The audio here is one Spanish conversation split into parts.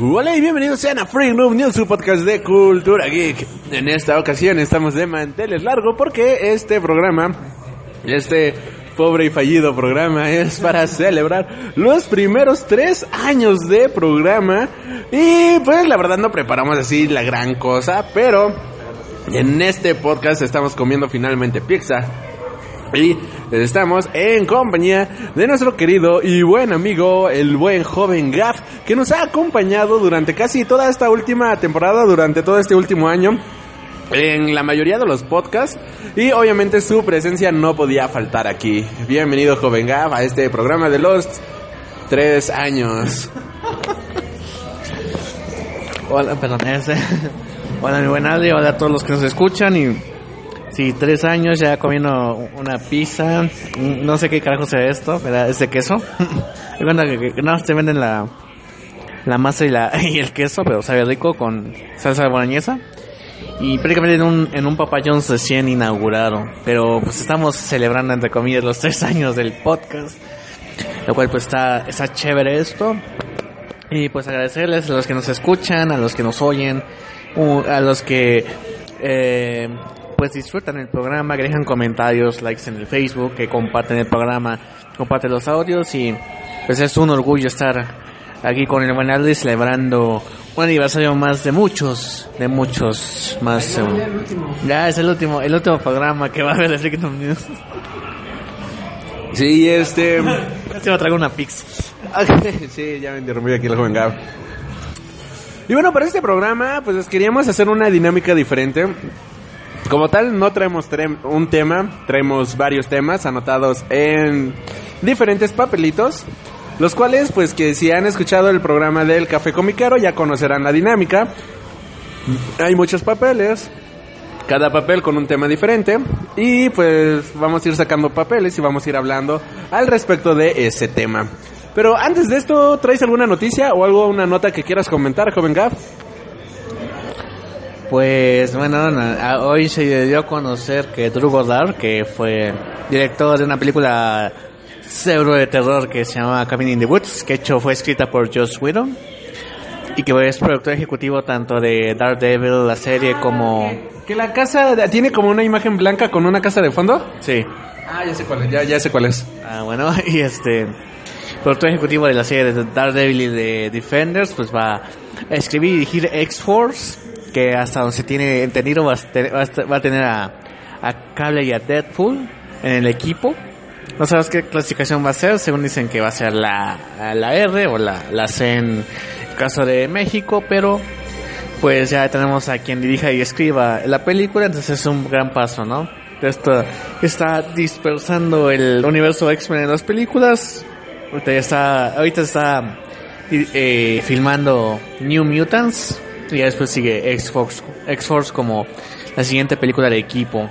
Hola y bienvenidos sean a Freak Noob News, su podcast de cultura geek. En esta ocasión estamos de manteles largo porque este programa, este pobre y fallido programa es para celebrar los primeros tres años de programa y pues la verdad no preparamos así la gran cosa, pero en este podcast estamos comiendo finalmente pizza y estamos en compañía de nuestro querido y buen amigo, el buen joven Gaff, que nos ha acompañado durante casi toda esta última temporada, durante todo este último año en la mayoría de los podcasts y obviamente su presencia no podía faltar aquí. Bienvenido joven Gav a este programa de los tres años. Hola, perdón, ese. Hola mi buen Adri, hola a todos los que nos escuchan y sí, tres años ya comiendo una pizza, no sé qué carajo sea esto, ¿verdad? Es de queso. Que no te venden la la masa y la y el queso, pero sabe rico con salsa boloñesa. Y prácticamente en un, en un Papa John's recién inaugurado. Pero pues estamos celebrando entre comillas los tres años del podcast. Lo cual pues está, está chévere esto. Y pues agradecerles a los que nos escuchan, a los que nos oyen, a los que eh, pues disfrutan el programa, que dejan comentarios, likes en el Facebook, que comparten el programa, comparten los audios y pues es un orgullo estar aquí con el buen Aldi celebrando un aniversario más de muchos, de muchos más. eh, ya es el último, el último programa que va a haber de Freaking News. Sí, este... Casi va a traer una pizza. sí, ya me interrumpí aquí el joven Gav. Y bueno, para este programa, pues queríamos hacer una dinámica diferente. Como tal, no traemos un tema, traemos varios temas anotados en diferentes papelitos. Los cuales, pues que si han escuchado el programa del Café Comicero, ya conocerán la dinámica. Hay muchos papeles, cada papel con un tema diferente y pues vamos a ir sacando papeles y vamos a ir hablando al respecto de ese tema. Pero antes de esto, ¿traes alguna noticia o algo, una nota que quieras comentar, joven Gav? Pues bueno, hoy se dio a conocer que Drew Goddard, que fue director de una película pseudo de terror que se llama Cabin in the Woods, que hecho fue escrita por Joss Whedon y que es productor ejecutivo tanto de Daredevil, la serie, como... Que la casa tiene como una imagen blanca con una casa de fondo. Sí. Ah, ya sé cuál es, ya, ya sé cuál es. Ah, bueno, y este productor ejecutivo de la serie de Daredevil y de Defenders, pues va a escribir y dirigir X-Force, hasta donde se tiene entendido va a, tener a, Cable y a Deadpool en el equipo. No sabes qué clasificación va a ser, según dicen que va a ser la, la R o la, la C en el caso de México, pero pues ya tenemos a quien dirija y escriba la película, entonces es un gran paso, ¿no? Esto está dispersando el universo X-Men en las películas. Ahorita está, ahorita está eh, filmando New Mutants y después sigue X-Force, X-Force como la siguiente película de equipo.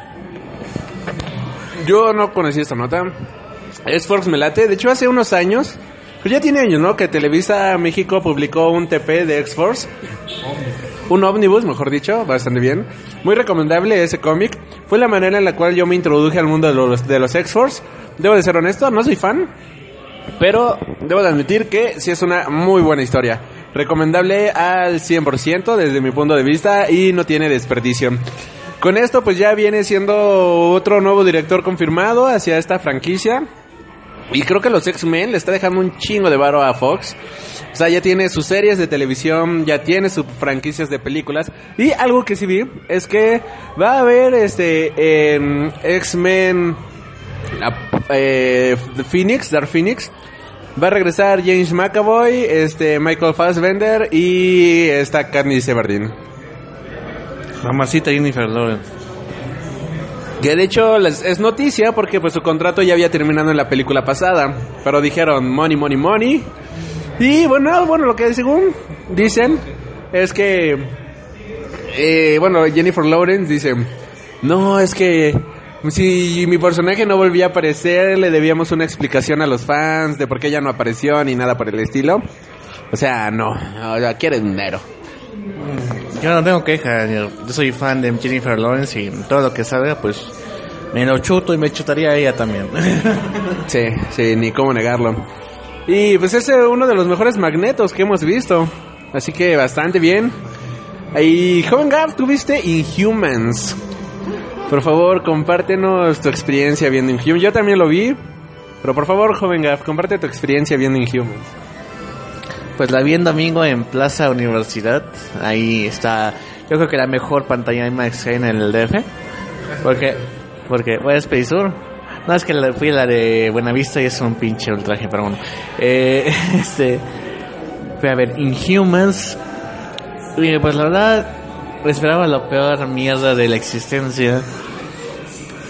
Yo no conocí esta nota. X-Force me late. De hecho, hace unos años, pues ya tiene años, ¿no? Que Televisa México publicó un TP de X-Force. Un ómnibus, mejor dicho, bastante bien. Muy recomendable ese cómic. Fue la manera en la cual yo me introduje al mundo de los, de los X-Force. Debo de ser honesto, no soy fan. Pero debo de admitir que sí es una muy buena historia. Recomendable al 100% desde mi punto de vista y no tiene desperdicio. Con esto pues ya viene siendo otro nuevo director confirmado hacia esta franquicia. Y creo que los X-Men le está dejando un chingo de varo a Fox. O sea, ya tiene sus series de televisión, ya tiene sus franquicias de películas. Y algo que sí vi es que va a haber este en X-Men eh, Phoenix, Dark Phoenix. Va a regresar James McAvoy, este Michael Fassbender y esta Katniss Everdeen. Mamacita Jennifer Lawrence. Que de hecho es noticia porque pues su contrato ya había terminado en la película pasada. Pero dijeron money, money, money. Y bueno, bueno, lo que según dicen es que... eh, bueno, Jennifer Lawrence dice... No, es que... Si mi personaje no volvía a aparecer, le debíamos una explicación a los fans de por qué ella no apareció ni nada por el estilo. O sea, no, o sea, quiere dinero. Yo no tengo queja, yo, yo soy fan de Jennifer Lawrence y todo lo que salga, pues me lo chuto y me chutaría a ella también. Sí, sí, ni cómo negarlo. Y pues es eh, uno de los mejores magnetos que hemos visto. Así que bastante bien. Y joven Gav, tuviste Inhumans. Por favor, compártenos tu experiencia viendo Inhumans. Yo también lo vi. Pero por favor, joven Gav, comparte tu experiencia viendo Inhumans. Pues la vi en domingo en Plaza Universidad. Ahí está, yo creo que la mejor pantalla IMAX que hay en el DF. Porque, porque, bueno, es Perisur. No, es que fui a la de Buenavista y es un pinche ultraje, pero bueno. Eh, este, fui a ver Inhumans. Pues la verdad, esperaba lo peor mierda de la existencia.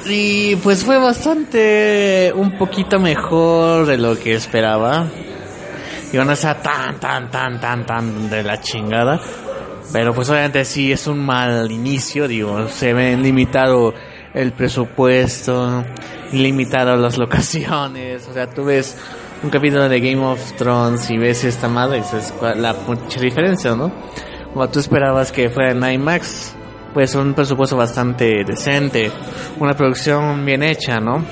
Y pues fue bastante, un poquito mejor de lo que esperaba. Y no está tan, tan, tan, tan, tan de la chingada. Pero pues obviamente sí es un mal inicio, digo, se ven limitado el presupuesto, limitado las locaciones, o sea, tú ves un capítulo de Game of Thrones y ves esta madre y dices "¿Cuál- la mucha diferencia, ¿no? Como tú esperabas que fuera en IMAX, pues un presupuesto bastante decente, una producción bien hecha, ¿no?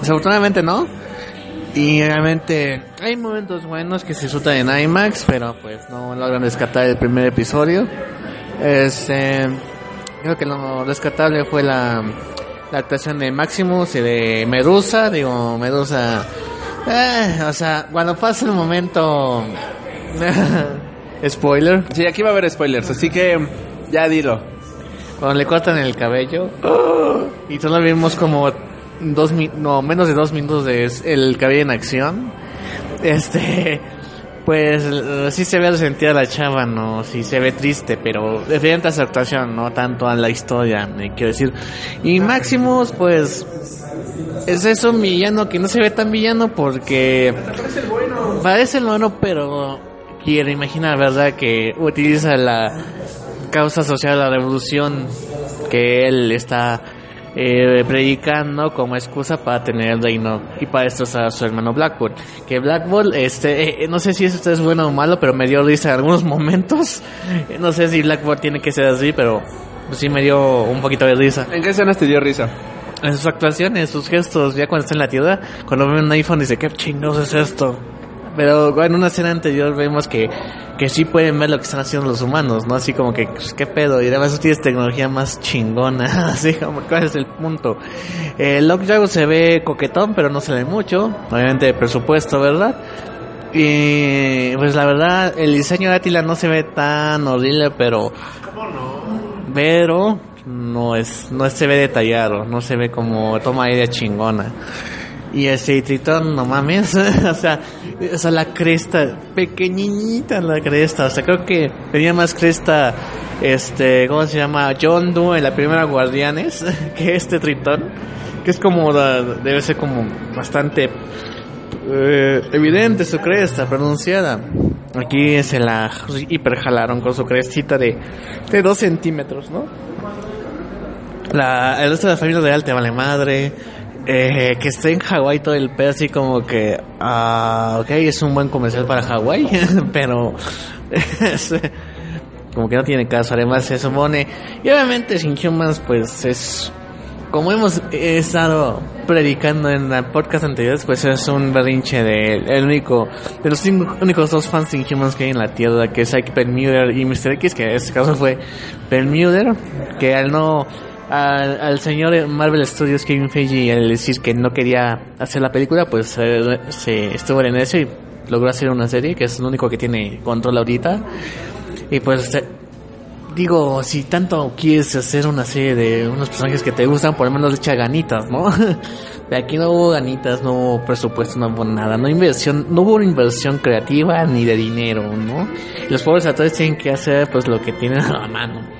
Desafortunadamente no. Y realmente hay momentos buenos que se disfrutan en IMAX, pero pues no logran rescatar el primer episodio. Este, creo que lo rescatable fue la, la actuación de Maximus y de Medusa. Digo, Medusa, eh, o sea, cuando pasa el momento, spoiler, Sí, aquí va a haber spoilers, así que ya dilo. cuando le cortan el cabello y solo vimos como dos mi- no menos de dos minutos de el cabello en acción este pues sí se ve resentida la chava no sí se ve triste pero referente a su actuación no tanto a la historia eh, quiero decir. Y Maximus pues es eso un villano que no se ve tan villano porque parece el bueno pero quiere imagina verdad que utiliza la causa social la revolución que él está eh, predicando como excusa para tener el reino y para destrozar a su hermano Blackboard. Que Blackboard, este, eh, no sé si esto es bueno o malo, pero me dio risa en algunos momentos. Eh, No sé si Blackboard tiene que ser así, pero pues sí me dio un poquito de risa. ¿En qué escenas te dio risa? En sus actuaciones, sus gestos, ya cuando está en la tierra, cuando ve un iPhone dice, ¿qué chingados es esto? Pero en una escena anterior vemos que, que sí pueden ver lo que están haciendo los humanos, ¿no? Así como que, pues, ¿qué pedo? Y además tienes tecnología más chingona, así como, ¿cuál es el punto? Eh, se ve coquetón, pero no se ve mucho, obviamente de presupuesto, ¿verdad? Y pues la verdad, el diseño de Atila no se ve tan horrible, pero pero no es no se ve detallado, no se ve como toma idea chingona. Y ese tritón, no mames, o sea, o sea, la cresta, pequeñita la cresta, o sea, creo que tenía más cresta, este, ¿cómo se llama? John Doe en la primera Guardianes, que este tritón, que es como, debe ser como bastante eh, evidente su cresta pronunciada. Aquí se la hiperjalaron con su crestita de, de dos centímetros, ¿no? La, el resto de la familia real te vale madre. Eh, que esté en Hawái todo el pedo así como que, ah, ok, es un buen comercial para Hawái, pero como que no tiene caso. Además se supone, y obviamente Sin Humans pues es, como hemos estado predicando en el podcast anteriores, pues es un berrinche de el único, de los cinco- únicos dos fans de Inhumans que hay en la Tierra, que es Ike Perlmutter y Mr. X, que en este caso fue Perlmutter, que al no al, al señor Marvel Studios Kevin Feige al decir que no quería hacer la película, pues eh, se estuvo en eso y logró hacer una serie que es lo único que tiene control ahorita. Y pues eh, digo, si tanto quieres hacer una serie de unos personajes que te gustan, por lo menos echa ganitas, ¿no? De aquí no hubo ganitas, no hubo presupuesto, no hubo nada, no inversión, no hubo una inversión creativa ni de dinero, ¿no? Los pobres actores tienen que hacer pues lo que tienen a la mano.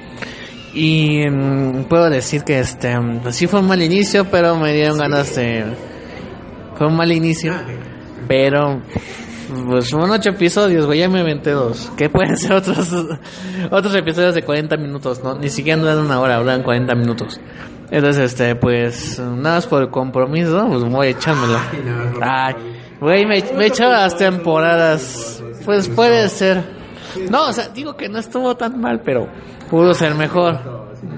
Y mm, puedo decir que este pues, sí fue un mal inicio, pero me dieron ganas de fue un mal inicio, pero pues fueron ocho episodios, güey, ya me inventé dos. Que pueden ser otros otros episodios de 40 minutos, ¿no? Ni siquiera duran una hora, duran 40 minutos. Entonces, este, pues, nada más por el compromiso, pues voy a echármelo. Ay, güey, me, me he echado las temporadas. Pues puede ser. No, o sea, digo que no estuvo tan mal, pero pudo ser mejor.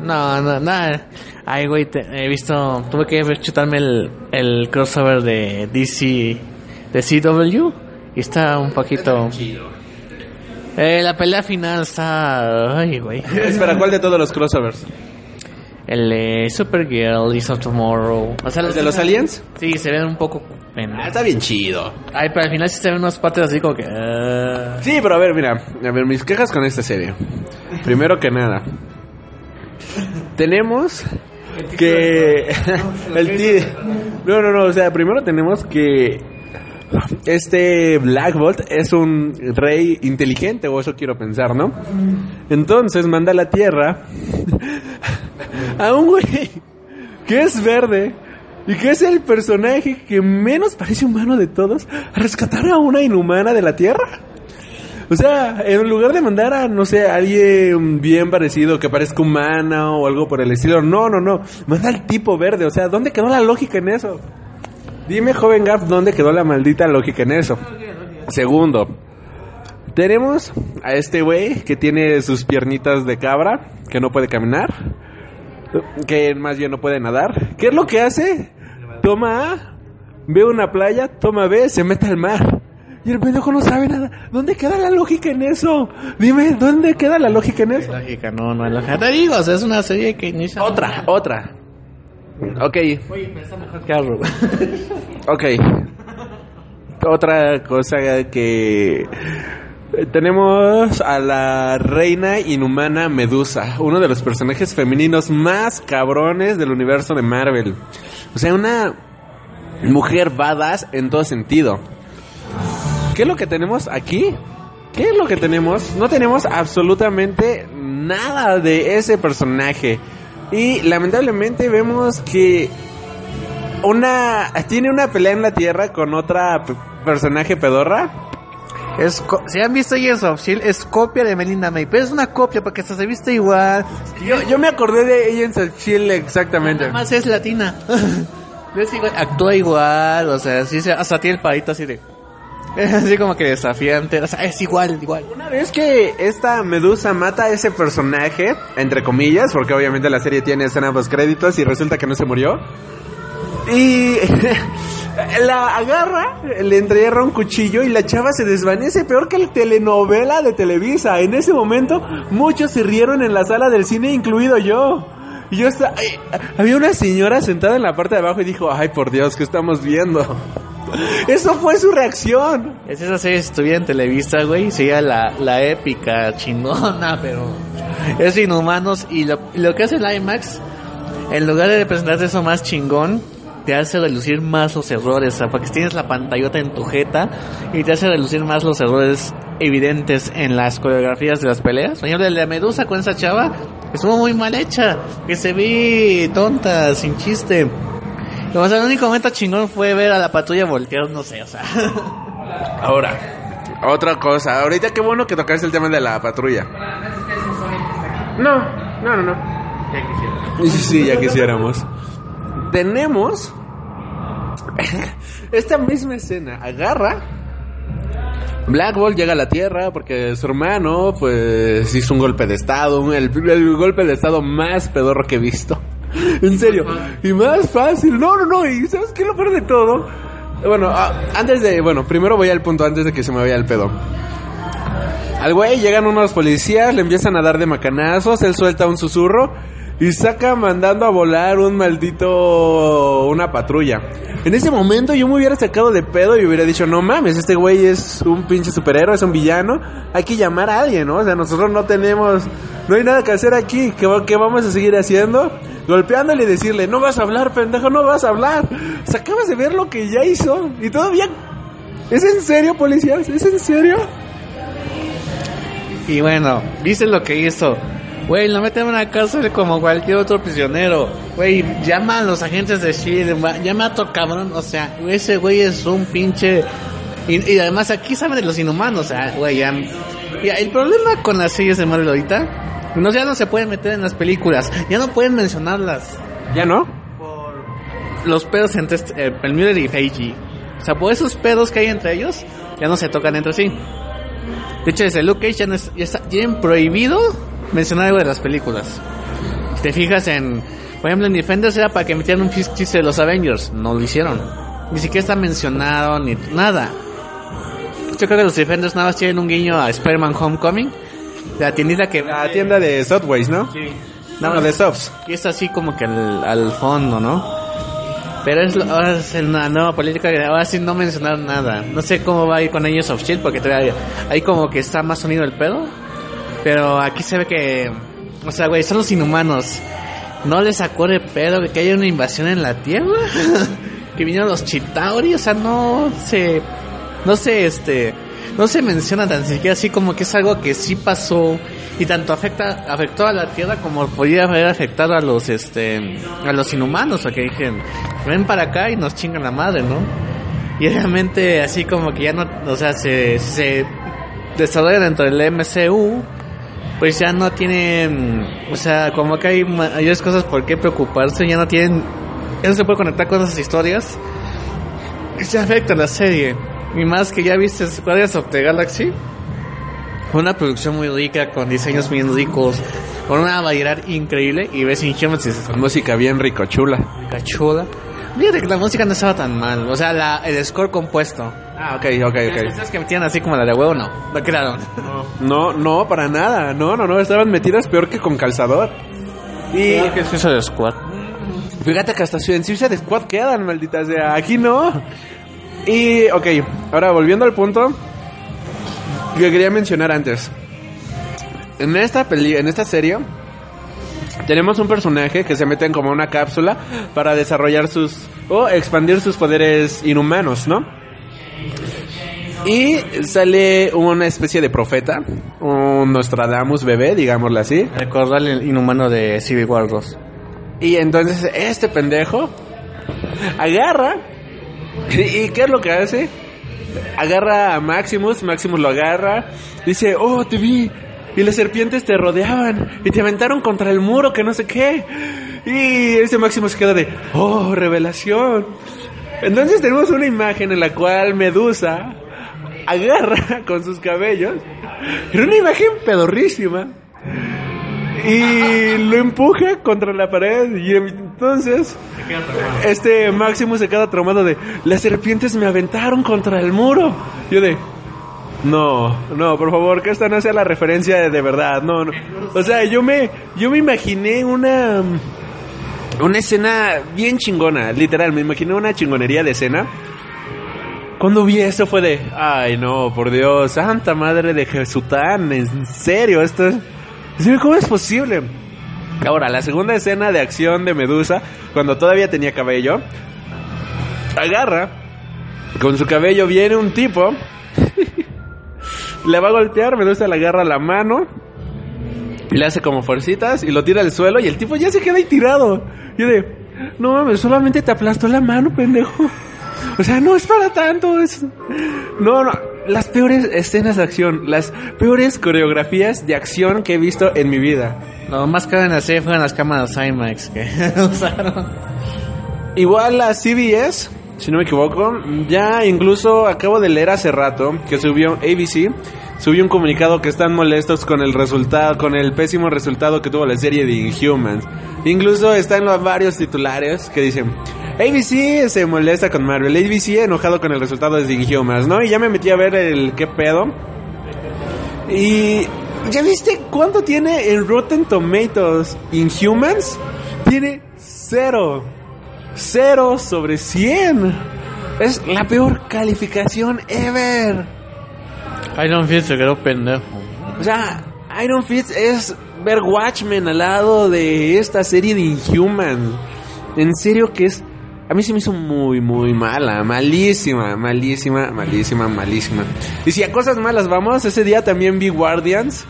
No, no, nada. Ay, güey, te- he visto, tuve que chutarme el, el crossover de DC, de CW, y está un poquito... Eh, la pelea final está... Ay, güey. Espera, ¿cuál de todos los crossovers? El de Supergirl, Is of Tomorrow. O sea, ¿El de los aliens? Sí, se ven un poco... Ah, está bien chido. Ay, pero al final sí se ven unas partes así como que... ah. Sí, pero a ver, mira, a ver, mis quejas con esta serie. Primero que nada, tenemos que el ti No, no, no, o sea, primero tenemos que este Black Bolt es un rey inteligente, o eso quiero pensar, ¿no? Entonces manda a la Tierra a un güey que es verde y que es el personaje que menos parece humano de todos a rescatar a una inhumana de la Tierra. O sea, en lugar de mandar a, no sé, a alguien bien parecido que parezca humana o algo por el estilo, no, no, no. Manda al tipo verde. O sea, ¿dónde quedó la lógica en eso? Dime, joven Gap, ¿dónde quedó la maldita lógica en eso? Segundo, tenemos a este güey que tiene sus piernitas de cabra, que no puede caminar, que más bien no puede nadar. ¿Qué es lo que hace? Toma A, ve una playa, toma B, se mete al mar. Y el pendejo no sabe nada. ¿Dónde queda la lógica en eso? Dime, ¿dónde queda la lógica en eso? Lógica, no, no hay lógica. Te digo, o sea, es una serie que inicia... Otra, otra. Ok, Oye, mejor ok. Otra cosa que... Tenemos a la reina inhumana Medusa, uno de los personajes femeninos más cabrones del universo de Marvel. O sea, una mujer badass en todo sentido. ¿Qué es lo que tenemos aquí? ¿Qué es lo que tenemos? No tenemos absolutamente nada de ese personaje. Y lamentablemente vemos que una tiene una pelea en la tierra con otra personaje pedorra. Es si han visto Agents of Shield, es copia de Melinda May, pero es una copia porque hasta se viste igual. Yo, yo me acordé de Agents of Shield exactamente. Además es latina. es igual, actúa igual, o sea, sí, se- hasta tiene el palito así de. Así como que desafiante, o sea, es igual, igual. Una vez que esta Medusa mata a ese personaje, entre comillas, porque obviamente la serie tiene escena post créditos y resulta que no se murió. Y la agarra, le entierra un cuchillo y la chava se desvanece, peor que la telenovela de Televisa. En ese momento, muchos se rieron en la sala del cine, incluido yo. Y yo estaba, había una señora sentada en la parte de abajo y dijo, ay por Dios, ¿qué estamos viendo? Eso fue su reacción. Es esa serie, estuviera en Televisa, güey, sería la, la épica chingona, pero es inhumanos. Y lo, lo que hace el IMAX, en lugar de presentarte eso más chingón, te hace relucir más los errores, o sea, porque tienes la pantallota en tu jeta y te hace relucir más los errores evidentes en las coreografías de las peleas. El de Medusa con esa chava estuvo muy mal hecha, que se vi tonta, sin chiste. O sea, el único momento chingón fue ver a la patrulla voltear, no sé, o sea. Ahora, otra cosa. Ahorita qué bueno que tocaste el tema de la patrulla. No, no, no, no. Sí, sí, ya quisiéramos. Tenemos esta misma escena. Agarra. Black Bolt llega a la Tierra porque su hermano, pues, hizo un golpe de estado, el golpe de estado más pedorro que he visto. En serio. Y más fácil. No, no, no. Y ¿sabes qué es lo peor de todo? Bueno, ah, antes de... Bueno, primero voy al punto antes de que se me vaya el pedo. Al güey llegan unos policías, le empiezan a dar de macanazos, él suelta un susurro y saca mandando a volar un maldito una patrulla. En ese momento yo me hubiera sacado de pedo y hubiera dicho, no mames, este güey es un pinche superhéroe, es un villano, hay que llamar a alguien, ¿no? O sea, nosotros no tenemos, no hay nada que hacer aquí, ¿qué, qué vamos a seguir haciendo? Golpeándole y decirle, no vas a hablar, pendejo, no vas a hablar. O acabas de ver lo que ya hizo y todavía... ¿Es en serio, policías? ¿Es en serio? Y bueno, ¿viste lo que hizo? Güey, lo meten en una cárcel como cualquier otro prisionero. Güey, llama a los agentes de Shield, va- llama a otro cabrón. O sea, ese güey es un pinche. Y, y además aquí saben de los inhumanos. O sea, güey, ya. el problema con las series de Marvel ahorita. No, ya no se pueden meter en las películas. Ya no pueden mencionarlas. ¿Ya no? Los pedos entre este- eh, el Miller y Feiji. O sea, por esos pedos que hay entre ellos, ya no se tocan entre sí. De hecho, desde Luke Cage ya, no es- ya está bien prohibido mencionar algo de las películas. Si te fijas en, por ejemplo, en Defenders era para que metieran un chis- chiste de los Avengers. No lo hicieron. Ni siquiera está mencionado ni nada. Yo creo que los Defenders nada más tienen un guiño a Spider-Man Homecoming. De la tiendita que... La tienda de Subways, ¿no? Sí. No, Nada de. Subs. Y es así como que al, al fondo, ¿no? Pero es, ahora es una nueva política que ahora sí no mencionar nada. No sé cómo va a ir con ellos of Shield porque todavía ahí como que está más sonido el pedo. Pero aquí se ve que, o sea, güey, son los inhumanos. No les sacó de pedo que haya una invasión en la Tierra. que vinieron los Chitauri, o sea, no se, no se, este, no se menciona tan siquiera así como que es algo que sí pasó y tanto afecta, afectó a la Tierra como podría haber afectado a los, este, a los inhumanos, porque dijeron, ven para acá y nos chingan la madre, ¿no? Y obviamente así como que ya no, o sea, se, se desarrolla dentro del MCU, pues ya no tienen, o sea, como que hay mayores cosas por qué preocuparse, ya no tienen, ya no se puede conectar con esas historias. Y se afecta la serie. Y más que ya viste Guardians of the Galaxy. Una producción muy rica, con diseños bien ricos, con una variedad increíble. Y ves Inhumans y música bien rico, chula. cachuda. Fíjate que la música no estaba tan mal. O sea, la, el score compuesto. Ah, ok, ok, ok. canciones que metían así como la de huevo, no. No quedaron. No, no, para nada. No, no, no. Estaban metidas peor que con calzador. Y que es eso de Squad. fíjate que hasta en Suicide Squad quedan, maldita sea. Aquí no. Y, ok, ahora volviendo al punto que quería mencionar antes. En esta peli, en esta serie, tenemos un personaje que se mete en como una cápsula para desarrollar sus o expandir sus poderes inhumanos, ¿no? Y sale una especie de profeta, un Nostradamus bebé, digámoslo así. El inhumano de Civil War 2. Y entonces este pendejo agarra. ¿Y, qué es lo que hace? Agarra a Maximus, Maximus lo agarra, dice, oh, te vi. Y las serpientes te rodeaban y te aventaron contra el muro, que no sé qué. Y ese Maximus queda de, oh, revelación. Entonces tenemos una imagen en la cual Medusa agarra con sus cabellos. Era una imagen pedorrísima y lo empuja contra la pared y entonces este Máximo se queda traumado de las serpientes me aventaron contra el muro. Yo de no, no, por favor, que esta no sea la referencia de, de verdad, no, no. O sea, yo me yo me imaginé una una escena bien chingona, literal, me imaginé una chingonería de escena. Cuando vi eso fue de, ay no, por Dios, santa madre de Jesután, en serio, esto es... ¿Cómo es posible? Ahora, la segunda escena de acción de Medusa, cuando todavía tenía cabello, agarra, con su cabello viene un tipo, le va a golpear, Medusa le agarra la mano, y le hace como fuercitas y lo tira al suelo y el tipo ya se queda ahí tirado. Yo de, no mames, solamente te aplastó la mano, pendejo. O sea, no es para tanto. Es... No, no. Las peores escenas de acción, las peores coreografías de acción que he visto en mi vida. Lo más que van a hacer fueron las cámaras IMAX que usaron. Igual la CBS, si no me equivoco, ya incluso acabo de leer hace rato que subió ABC, subió un comunicado que están molestos con el resultado, con el pésimo resultado que tuvo la serie de Inhumans. Incluso están los varios titulares que dicen, ABC se molesta con Marvel, ABC enojado con el resultado de Inhumans, ¿no? Y ya me metí a ver el qué pedo. Y ¿Ya viste cuánto tiene en Rotten Tomatoes Inhumans? Tiene cero. Cero sobre 100. Es la peor calificación ever. Iron Fist se quedó pendejo. O sea, Iron Fist es ver Watchmen al lado de esta serie de Inhumans. En serio que es... A mí se me hizo muy, muy mala. Malísima, malísima, malísima, malísima. Y si a cosas malas vamos, ese día también vi Guardians.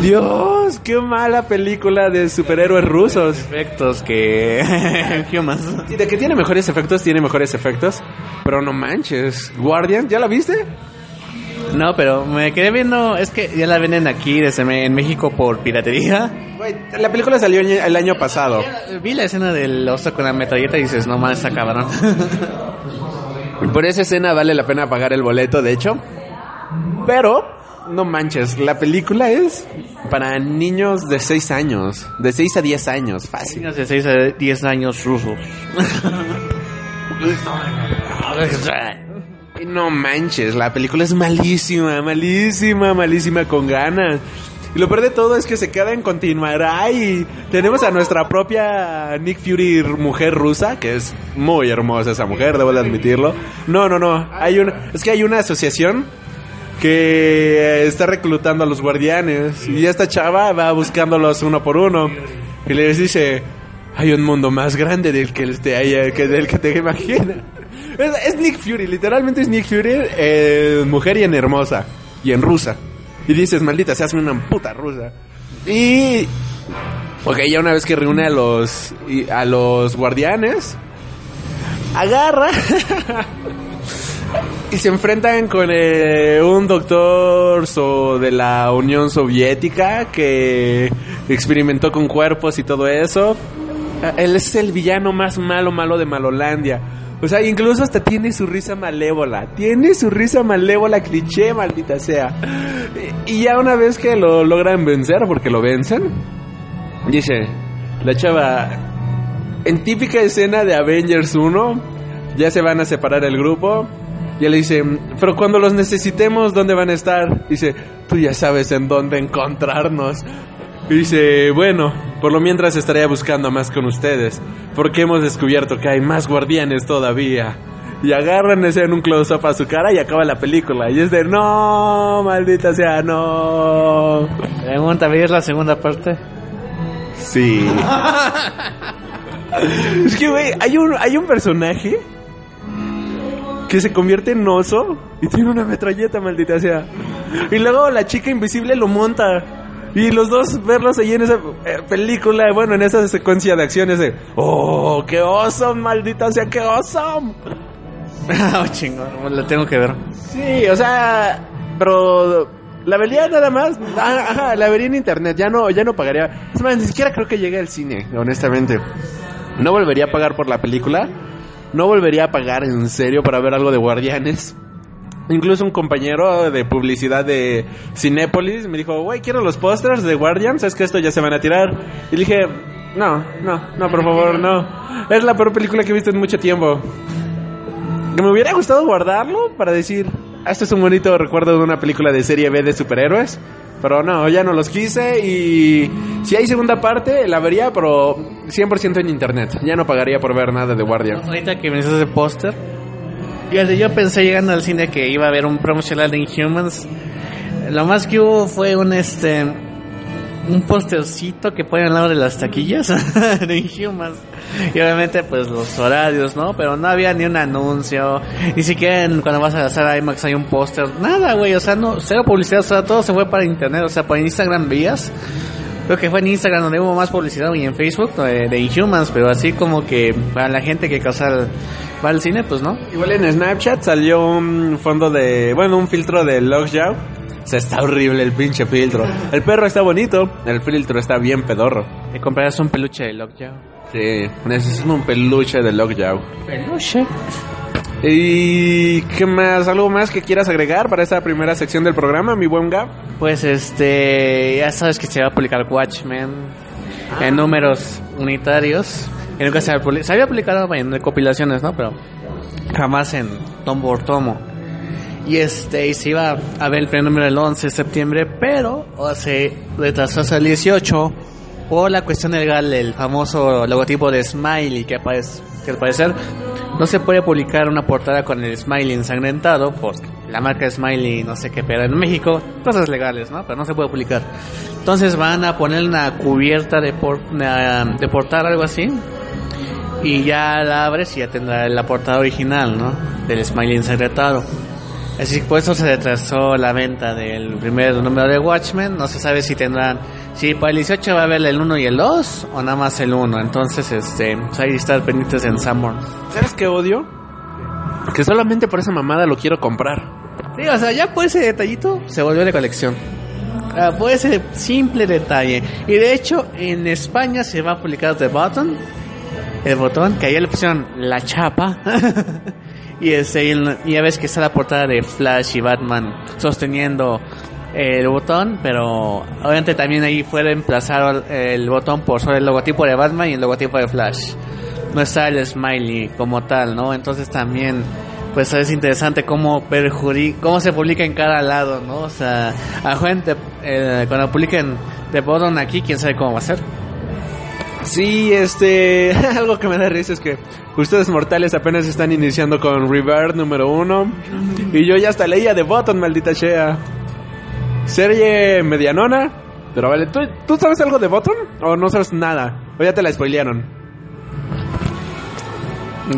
Dios, qué mala película de superhéroes rusos. Efectos que... Humans. Y de que tiene mejores efectos, tiene mejores efectos. Pero no manches. Guardian, ¿ya la viste? No, pero me quedé viendo... Es que ya la venden aquí desde en México por piratería. Güey, la película salió el año pasado. Vi la escena del oso con la metralleta y dices, no más, está cabrón. Y Por esa escena vale la pena pagar el boleto, de hecho. Pero, no manches, la película es para niños de 6 años. De 6 a 10 años, fácil. Niños de 6 a 10 años rusos. No manches, la película es malísima, malísima, malísima con ganas. Y lo peor de todo es que se queda en continuará y tenemos a nuestra propia Nick Fury mujer rusa, que es muy hermosa esa mujer, debo de admitirlo. No, no, no, hay una, es que hay una asociación que está reclutando a los guardianes y esta chava va buscándolos uno por uno y les dice, hay un mundo más grande del que te haya, que del que te imaginas. Es, Nick Fury, literalmente es Nick Fury, eh, mujer y en hermosa y en rusa. Y dices, maldita, se hace una puta rusa. Y Ok, ya una vez que reúne a los a los guardianes, agarra y se enfrentan con eh, un doctor so- de la Unión Soviética que experimentó con cuerpos y todo eso. Ah, Él es el villano más malo, malo de Malolandia. O sea, incluso hasta tiene su risa malévola. Tiene su risa malévola cliché, maldita sea. Y ya una vez que lo logran vencer, porque lo vencen, dice, la chava, en típica escena de Avengers 1, ya se van a separar el grupo. Y él dice, pero cuando los necesitemos, ¿dónde van a estar? Dice, tú ya sabes en dónde encontrarnos. Y dice, bueno, por lo mientras estaré buscando más con ustedes, porque hemos descubierto que hay más guardianes todavía. Y agarran ese en un close-up a su cara y acaba la película. Y es de, no, maldita sea, no. Pregunta, ¿veis la segunda parte? Sí. es que, güey, hay un, hay un personaje que se convierte en oso y tiene una metralleta, maldita sea. Y luego la chica invisible lo monta. Y los dos verlos ahí en esa eh, película, bueno, en esa secuencia de acciones de, oh, qué oso, maldita sea, qué oso. oh, chingón, la tengo que ver. Sí, o sea, pero la vería nada más, ah, ajá, la vería en internet, ya no, ya no pagaría. Es más, ni siquiera creo que llegue al cine, honestamente. No volvería a pagar por la película, no volvería a pagar en serio para ver algo de Guardianes. Incluso un compañero de publicidad de Cinépolis me dijo, güey, quiero los pósters de Guardians, es que esto ya se van a tirar. Y dije, no, no, no, por favor, no. Es la peor película que he visto en mucho tiempo. Que me hubiera gustado guardarlo para decir, "Ah, esto es un bonito recuerdo de una película de serie B de superhéroes. Pero no, ya no los quise y si hay segunda parte la vería, pero 100% en internet. Ya no pagaría por ver nada de Guardian. Ahorita que me hizo ese póster, fíjate, yo pensé llegando al cine que iba a haber un promocional de Inhumans. Lo más que hubo fue un este un postercito que ponen al lado de las taquillas de Inhumans. Y obviamente pues los horarios, ¿no? Pero no había ni un anuncio, ni siquiera cuando vas a la sala IMAX hay un póster, nada, güey, o sea, no, cero publicidad, o sea, todo se fue para internet, o sea, por Instagram vías. Creo que fue en Instagram donde hubo más publicidad y en Facebook de, de Inhumans, pero así como que para la gente que causa el- va al cine, pues no. Igual en Snapchat salió un fondo de, bueno, un filtro de Lockjaw. O sea, está horrible el pinche filtro. El perro está bonito, el filtro está bien pedorro. Te comprarás un peluche de Lockjaw. Sí, necesito un peluche de Lockjaw. Peluche. ¿Y qué más? ¿Algo más que quieras agregar para esta primera sección del programa, mi buen Gab? Pues este, ya sabes que se va a publicar Watchmen en números unitarios. Y nunca se había, se había publicado en compilaciones, ¿no? Pero jamás en tomo por tomo. Y este, y se iba a ver el primer número el 11 de septiembre, pero o se retrasó hasta el 18 por la cuestión legal del famoso logotipo de Smiley que aparece, que al parecer no se puede publicar una portada con el Smiley ensangrentado por la marca Smiley, no sé qué, pero en México, cosas legales, ¿no? Pero no se puede publicar. Entonces van a poner una cubierta de, por, de portada, algo así, y ya la abres y ya tendrá la portada original, ¿no? Del Smiley ensangrentado. Así que por eso se retrasó la venta del primer número de Watchmen. No se sabe si tendrán, si para el 18 va a haber el 1 y el 2 o nada más el 1. Entonces, este, pues ahí estar pendientes en Sanborn. ¿Sabes qué odio? Que solamente por esa mamada lo quiero comprar. Sí, o sea, ya por ese detallito se volvió de colección. Ah, por ese simple detalle. Y de hecho, en España se va a publicar The Button. El botón, que allá le pusieron la chapa. y, ese, y ya ves que está la portada de Flash y Batman sosteniendo el botón, pero obviamente también ahí fue reemplazado el botón por sobre el logotipo de Batman y el logotipo de Flash. No está el smiley como tal, ¿no? Entonces también pues es interesante cómo perjudi cómo se publica en cada lado, ¿no? O sea, a gente eh, cuando publiquen The Bottom aquí, quién sabe cómo va a ser. Sí, este, algo que me da risa es que ustedes mortales apenas están iniciando con Rebirth número uno y yo ya hasta leía The Button, maldita sea. Serie medianona, pero vale, ¿tú, tú sabes algo de Button o no sabes nada? O ya te la spoilearon.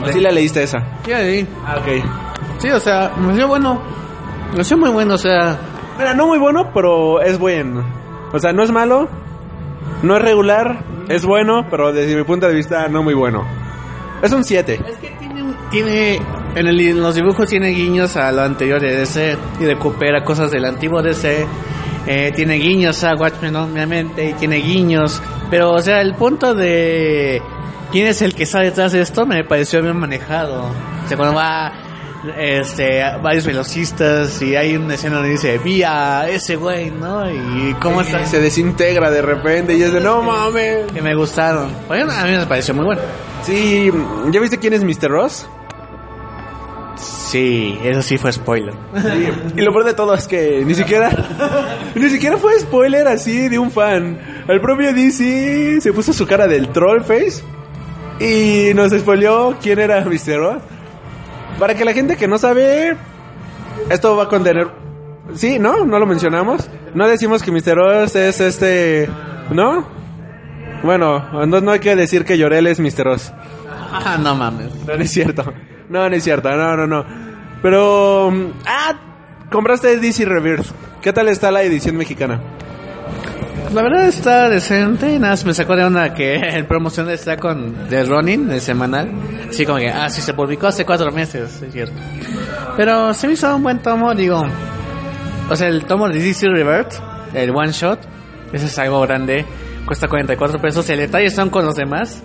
¿O sí la leíste esa? Sí, ahí. Ah, ok. Sí, o sea, me pareció bueno. Me pareció muy bueno, o sea, Mira, no muy bueno, pero es bueno. O sea, no es malo, no es regular, es bueno, pero desde mi punto de vista no muy bueno. Es un 7. Es que tiene, tiene en, el- en los dibujos tiene guiños a lo anterior de DC y recupera cosas del antiguo DC. Eh, tiene guiños a Watchmen, obviamente, y tiene guiños. Pero, o sea, el punto de quién es el que está detrás de esto me pareció bien manejado. O sea, cuando va este, varios velocistas y hay una escena donde dice, vi a ese güey, ¿no? Y cómo está. Se desintegra de repente y es de no mames. Que me gustaron. Bueno, a mí me pareció muy bueno. Sí, ¿ya viste quién es Mr. Ross? Sí, eso sí fue spoiler. Y lo peor de todo es que ni siquiera ni siquiera fue spoiler así de un fan. El propio DC se puso su cara del troll face y nos spoileó quién era Mr. Ross. Para que la gente que no sabe esto va a contener Sí, ¿no? No lo mencionamos. No decimos que Mr. Ross es este, ¿no? Bueno, entonces no hay que decir que Llorel es Mr. Ross. Ah, no mames. No, no es cierto. No, no es cierto. No, no, no. Pero... mm, Ah, compraste DC Rebirth. ¿Qué tal está la edición mexicana? La verdad está decente, nada más me sacó de onda que el promoción está con The Running, el semanal. Así como que, ah, sí, se publicó hace cuatro meses, es cierto. Pero se me hizo un buen tomo, digo. O sea, el tomo de DC Revert, el one shot, ese es algo grande, cuesta 44 pesos. El detalle son con los demás,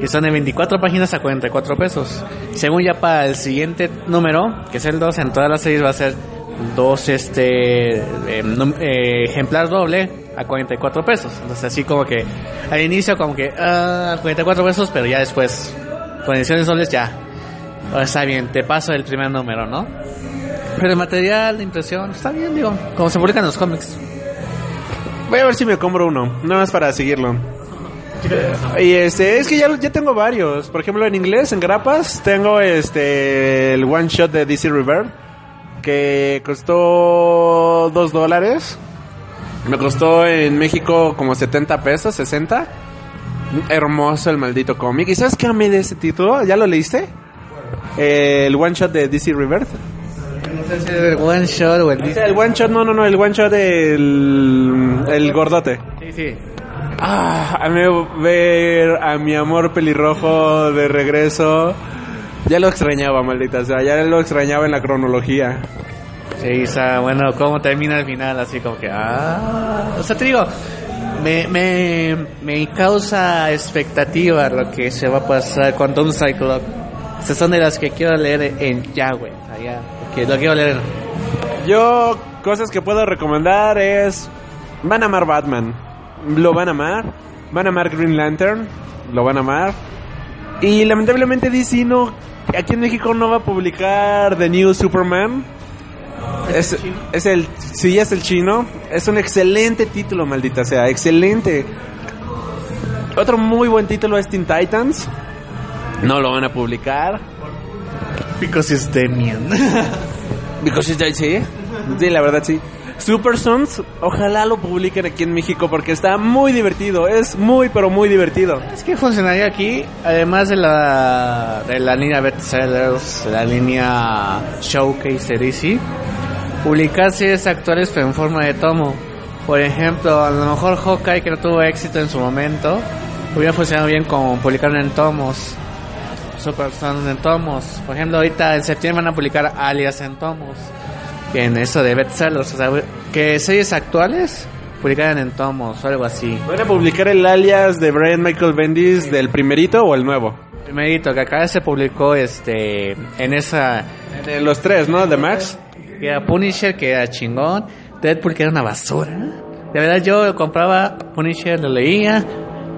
que son de 24 páginas a 44 pesos. Según ya para el siguiente número, que es el 2, en todas las series va a ser dos este eh, eh, ejemplar doble a 44 pesos. Entonces así como que al inicio como que ah, 44 pesos, pero ya después con ediciones dobles ya. Está bien, te paso el primer número, ¿no? Pero el material, la impresión, está bien, digo, como se publican los cómics. Voy a ver si me compro uno. Nada más para seguirlo. Y este, es que ya, ya tengo varios. Por ejemplo, en inglés, en grapas, tengo este el one shot de DC Rebirth. Que costó 2 dólares. Me costó en México como 70 pesos, 60. Hermoso el maldito cómic. ¿Y sabes qué amé de ese título? ¿Ya lo leíste? El one shot de DC Rebirth. No sé si es el one shot o el El one shot, no, no, no, el one shot del el gordote. Sí, sí. Ah, a mí ver a mi amor pelirrojo de regreso. Ya lo extrañaba, maldita sea. Ya lo extrañaba en la cronología. Sí, o sea, bueno, cómo termina el final, así como que, ah, o sea, te digo, me, me, me causa expectativa lo que se va a pasar con Doom Cyclops. Estas son de las que quiero leer en ya, güey, allá, que lo quiero leer. Yo, cosas que puedo recomendar es. Van a amar Batman. Lo van a amar. Van a amar Green Lantern. Lo van a amar. Y lamentablemente DC no. Aquí en México no va a publicar The New Superman. Es, es el, sí, es el chino. Es un excelente título, maldita sea, excelente. Otro muy buen título es Teen Titans. No lo van a publicar. Because it's Demian. Because it's sí. Sí, la verdad sí. Super Sons, ojalá lo publiquen aquí en México porque está muy divertido. Es muy, pero muy divertido. Es que funcionaría aquí, además de la, de la línea bestsellers, la línea showcase DC, publicar series actuales en forma de tomo. Por ejemplo, a lo mejor Hawkeye, que no tuvo éxito en su momento, hubiera funcionado bien con publicarlo en tomos. Super Sons en tomos. Por ejemplo, ahorita en septiembre van a publicar Alias en tomos. En eso de bestsellers, o sea, que series actuales publicaran en tomos o algo así. ¿Van a publicar el alias de Brian Michael Bendis del primerito o el nuevo? Primerito, que acá se publicó este en esa De los tres, ¿no? De Max. que era Punisher, que era chingón, Deadpool, que era una basura. De verdad, yo compraba Punisher, lo leía,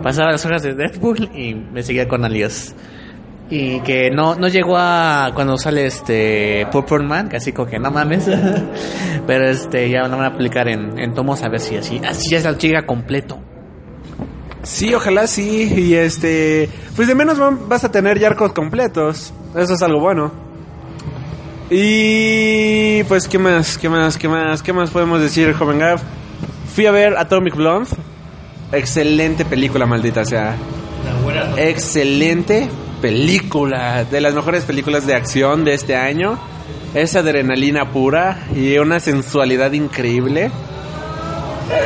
pasaba las horas de Deadpool y me seguía con Alias. Y que no, no llegó a cuando sale este Purple Man, que así como que no mames. Pero este ya lo van a publicar en, en tomos a ver si así, así ya es la chica completo. Sí, ojalá sí. Y este. Pues de menos vas a tener ya arcos completos. Eso es algo bueno. Y. Pues, ¿qué más? ¿Qué más? ¿Qué más? ¿Qué más podemos decir, joven Gav? Fui a ver Atomic Blonde. Excelente película, maldita sea. Excelente película. De las mejores películas de acción de este año. Es adrenalina pura y una sensualidad increíble.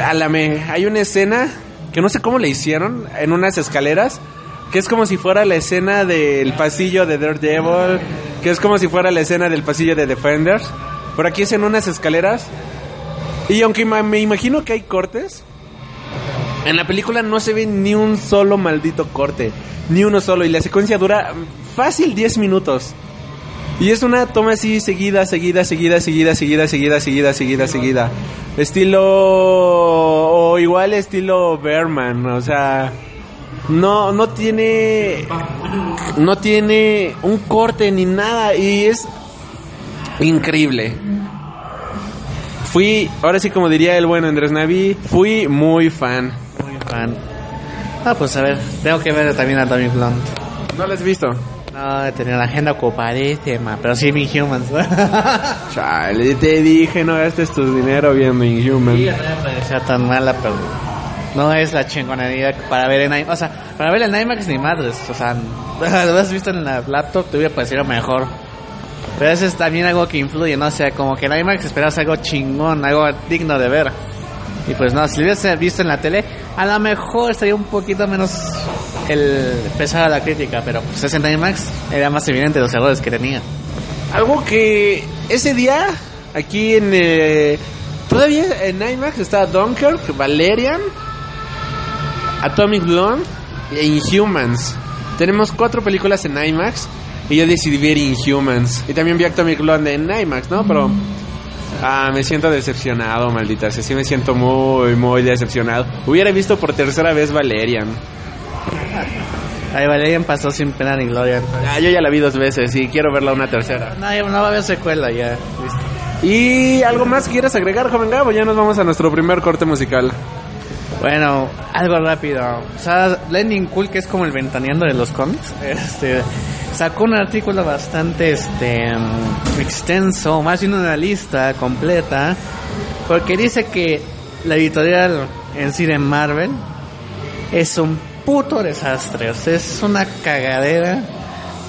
A la me, hay una escena que no sé cómo le hicieron en unas escaleras, que es como si fuera la escena del pasillo de Daredevil, que es como si fuera la escena del pasillo de Defenders. Por aquí es en unas escaleras. Y aunque me imagino que hay cortes, en la película no se ve ni un solo maldito corte, ni uno solo, y la secuencia dura fácil 10 minutos. Y es una toma así seguida, seguida, seguida, seguida, seguida, seguida, seguida, seguida, seguida. Estilo. O igual estilo Berman, o sea. No, no tiene. No tiene un corte ni nada. Y es. Increíble. Fui, ahora sí como diría el buen Andrés Navi, fui muy fan. Fan. Ah, pues a ver, tengo que ver también a Tommy Blunt. ¿No lo has visto? No, he tenido la agenda ocupadísima, pero sí mi Humans. Chale, te dije, no gastes tu dinero viendo Inhuman. Sí, no me parecía tan mala, pero no es la chingonería para ver en IMAX. O sea, para ver en IMAX ni madres. O sea, lo has visto en la laptop, te hubiera parecido mejor. Pero eso es también algo que influye, ¿no? O sea, como que en IMAX esperas algo chingón, algo digno de ver. Y pues no, si lo hubieras visto en la tele, a lo mejor estaría un poquito menos el pesada la crítica, pero pues es en IMAX, era más evidente los errores que tenía. Algo que ese día, aquí en. eh, todavía en IMAX está Dunkirk, Valerian, Atomic Blonde e Inhumans. Tenemos cuatro películas en IMAX y yo decidí ver Inhumans. Y también vi Atomic Blonde en IMAX, ¿no? Pero. Ah, me siento decepcionado, maldita sea. Sí, me siento muy, muy decepcionado. Hubiera visto por tercera vez Valerian. Ahí Valerian pasó sin pena ni gloria. Ah, yo ya la vi dos veces y quiero verla una tercera. No, no va a haber secuela ya. Listo. ¿Y algo más que quieras agregar, joven Gabo? Ya nos vamos a nuestro primer corte musical. Bueno, algo rápido. O sea, Blending Cool, que es como el ventaneando de los cómics, este, sacó un artículo bastante este, extenso, más bien una lista completa, porque dice que la editorial en sí de Marvel es un puto desastre. O sea, es una cagadera.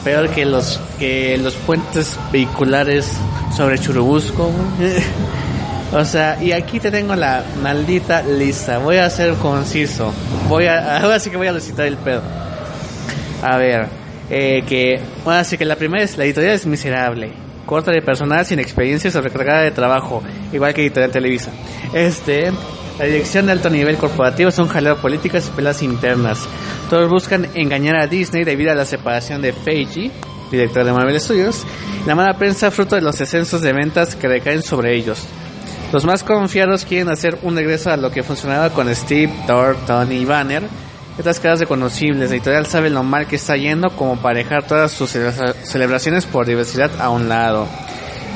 Peor que los que los puentes vehiculares sobre Churubusco. o sea, y aquí te tengo la maldita lista. Voy a ser conciso. Voy a ahora sí que voy a recitar el pedo. A ver, eh, que ahora sí que la primera es la editorial es miserable. Corta de personal sin experiencia sobrecargada de trabajo, igual que editorial Televisa. Este, la dirección de alto nivel corporativo son jaleo políticas y pelas internas. Todos buscan engañar a Disney debido a la separación de Feige, director de Marvel Studios, la mala prensa fruto de los descensos de ventas que recaen sobre ellos. Los más confiados quieren hacer un regreso a lo que funcionaba con Steve, Thor, Tony y Banner. Estas caras reconocibles, la editorial sabe lo mal que está yendo como para dejar todas sus celebra- celebraciones por diversidad a un lado.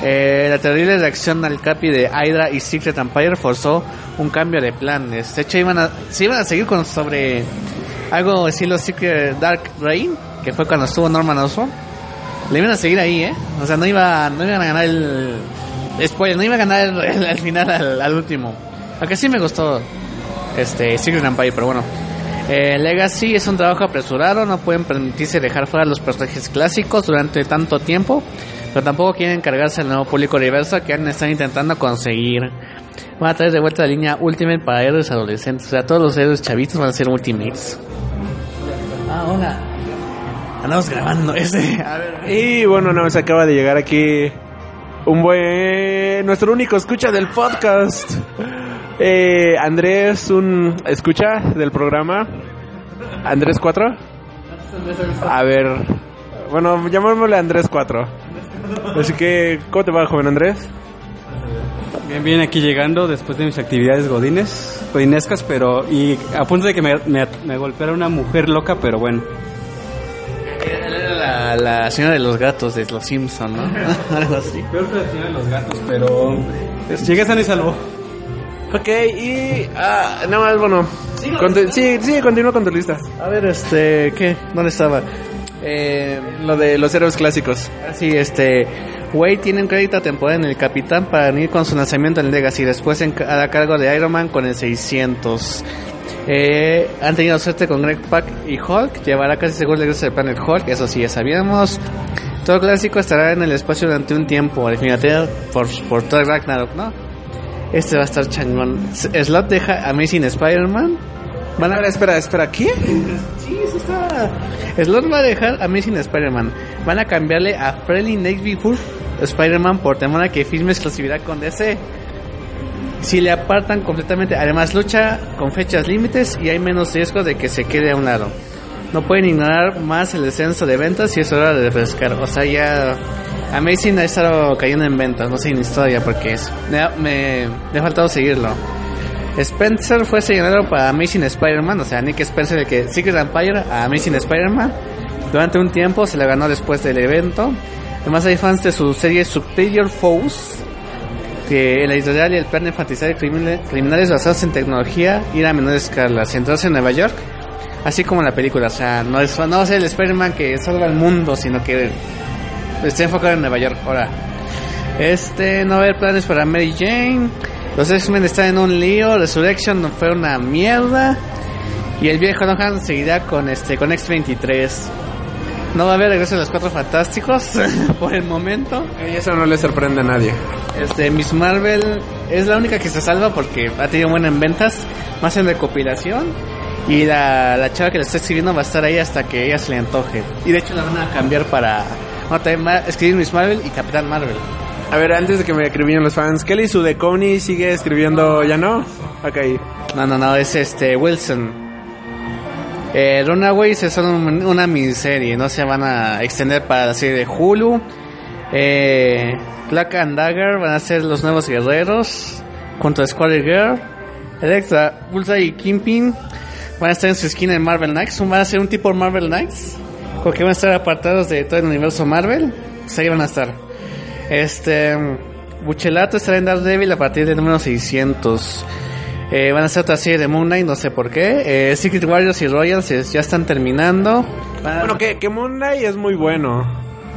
Eh, la terrible reacción al capi de Hydra y Secret Empire forzó un cambio de planes. De hecho, iban a, se iban a seguir con sobre algo estilo Secret Dark Reign, que fue cuando estuvo Norman Osborn. Le iban a seguir ahí, ¿eh? O sea, no, iba, no iban a ganar el... Spoiler, no iba a ganar al final al, al último. Aunque sí me gustó este Secret Empire, pero bueno. Eh, Legacy es un trabajo apresurado, no pueden permitirse dejar fuera los personajes clásicos durante tanto tiempo, pero tampoco quieren cargarse al nuevo público universo que han están intentando conseguir. Van a traer de vuelta la línea Ultimate para héroes adolescentes, o sea, todos los héroes chavitos van a ser Ultimates. Ah, hola. Andamos grabando ese. A ver. Y bueno, nos acaba de llegar aquí un buen... Nuestro único escucha del podcast. Eh, Andrés, un escucha del programa. Andrés 4. A ver. Bueno, llamémosle Andrés 4. Así que, ¿cómo te va, joven Andrés? Bien, bien, aquí llegando después de mis actividades godines, godinescas, pero y a punto de que me, me, me golpeara una mujer loca, pero bueno. La, la señora de los gatos de los Simpson, ¿no? Algo así. Peor que la señora de los gatos, pero llegué sano y salvo. Ok, y... Ah, nada más, bueno. Conti- sí, sí, continúa con tu lista. A ver, este, ¿qué? ¿Dónde estaba? Eh, lo de los héroes clásicos. Sí, este, Wade tiene un crédito temporal en el Capitán para venir con su lanzamiento en Legacy, después en, a cargo de Iron Man con el 600. Eh, han tenido suerte con Greg Pak y Hulk, llevará casi seguro el regreso del Planet Hulk, eso sí ya sabíamos. Todo clásico estará en el espacio durante un tiempo, definitivamente por, por todo Ragnarok, ¿no? Este va a estar changón. Slot deja Amazing Spider-Man. Van a... Espera, espera, ¿qué? Sí, eso está. Slot va a dejar Amazing Spider-Man. Van a cambiarle a Friendly Next Before Spider-Man por temor a que firme exclusividad con DC. Si le apartan completamente, además lucha con fechas límites y hay menos riesgo de que se quede a un lado. No pueden ignorar más el descenso de ventas y es hora de refrescar. O sea, ya Amazing ha estado cayendo en ventas, no sé en historia porque es. Me, me, ha faltado seguirlo. Spencer fue señalado para Amazing Spider-Man, o sea, Nick Spencer, el que Secret Empire a Amazing Spider-Man. Durante un tiempo se le ganó después del evento. Además hay fans de su serie Superior Foes, que en la editorial y el plan de enfatizar criminales, criminales basados en tecnología ir a menor escala, centrarse en Nueva York, así como la película. O sea, no, es, no va el Spider-Man que salva al mundo, sino que está enfocado en Nueva York. Ahora, este, no va a haber planes para Mary Jane. Los X-Men están en un lío. Resurrection no fue una mierda. Y el viejo Lohan seguirá con este con X23. No va a haber regreso de los cuatro fantásticos por el momento. Y eso no le sorprende a nadie. Este Miss Marvel es la única que se salva porque ha tenido buena en ventas, más en recopilación. Y la, la chava que le está escribiendo va a estar ahí hasta que ella se le antoje. Y de hecho la van a cambiar para. No, también va a escribir Miss Marvel y Capitán Marvel. A ver, antes de que me escribieran los fans, Kelly Sudeconi sigue escribiendo, ¿ya no? Ok. No, no, no, es este Wilson. Eh, Runaways es un- una miniserie, no se van a extender para la serie de Hulu. Eh, and Dagger van a ser los nuevos guerreros junto a Girl. Electra, Bullseye y Kingpin van a estar en su esquina en Marvel Knights. Van a ser un tipo Marvel Knights porque van a estar apartados de todo el universo Marvel. Pues ahí van a estar. Este. Buchelato estará en Daredevil a partir del número 600. Eh, van a hacer otra serie de Moon Knight, no sé por qué. Eh, Secret Warriors y Royals eh, ya están terminando. Bueno, que, que Moon Knight es muy bueno.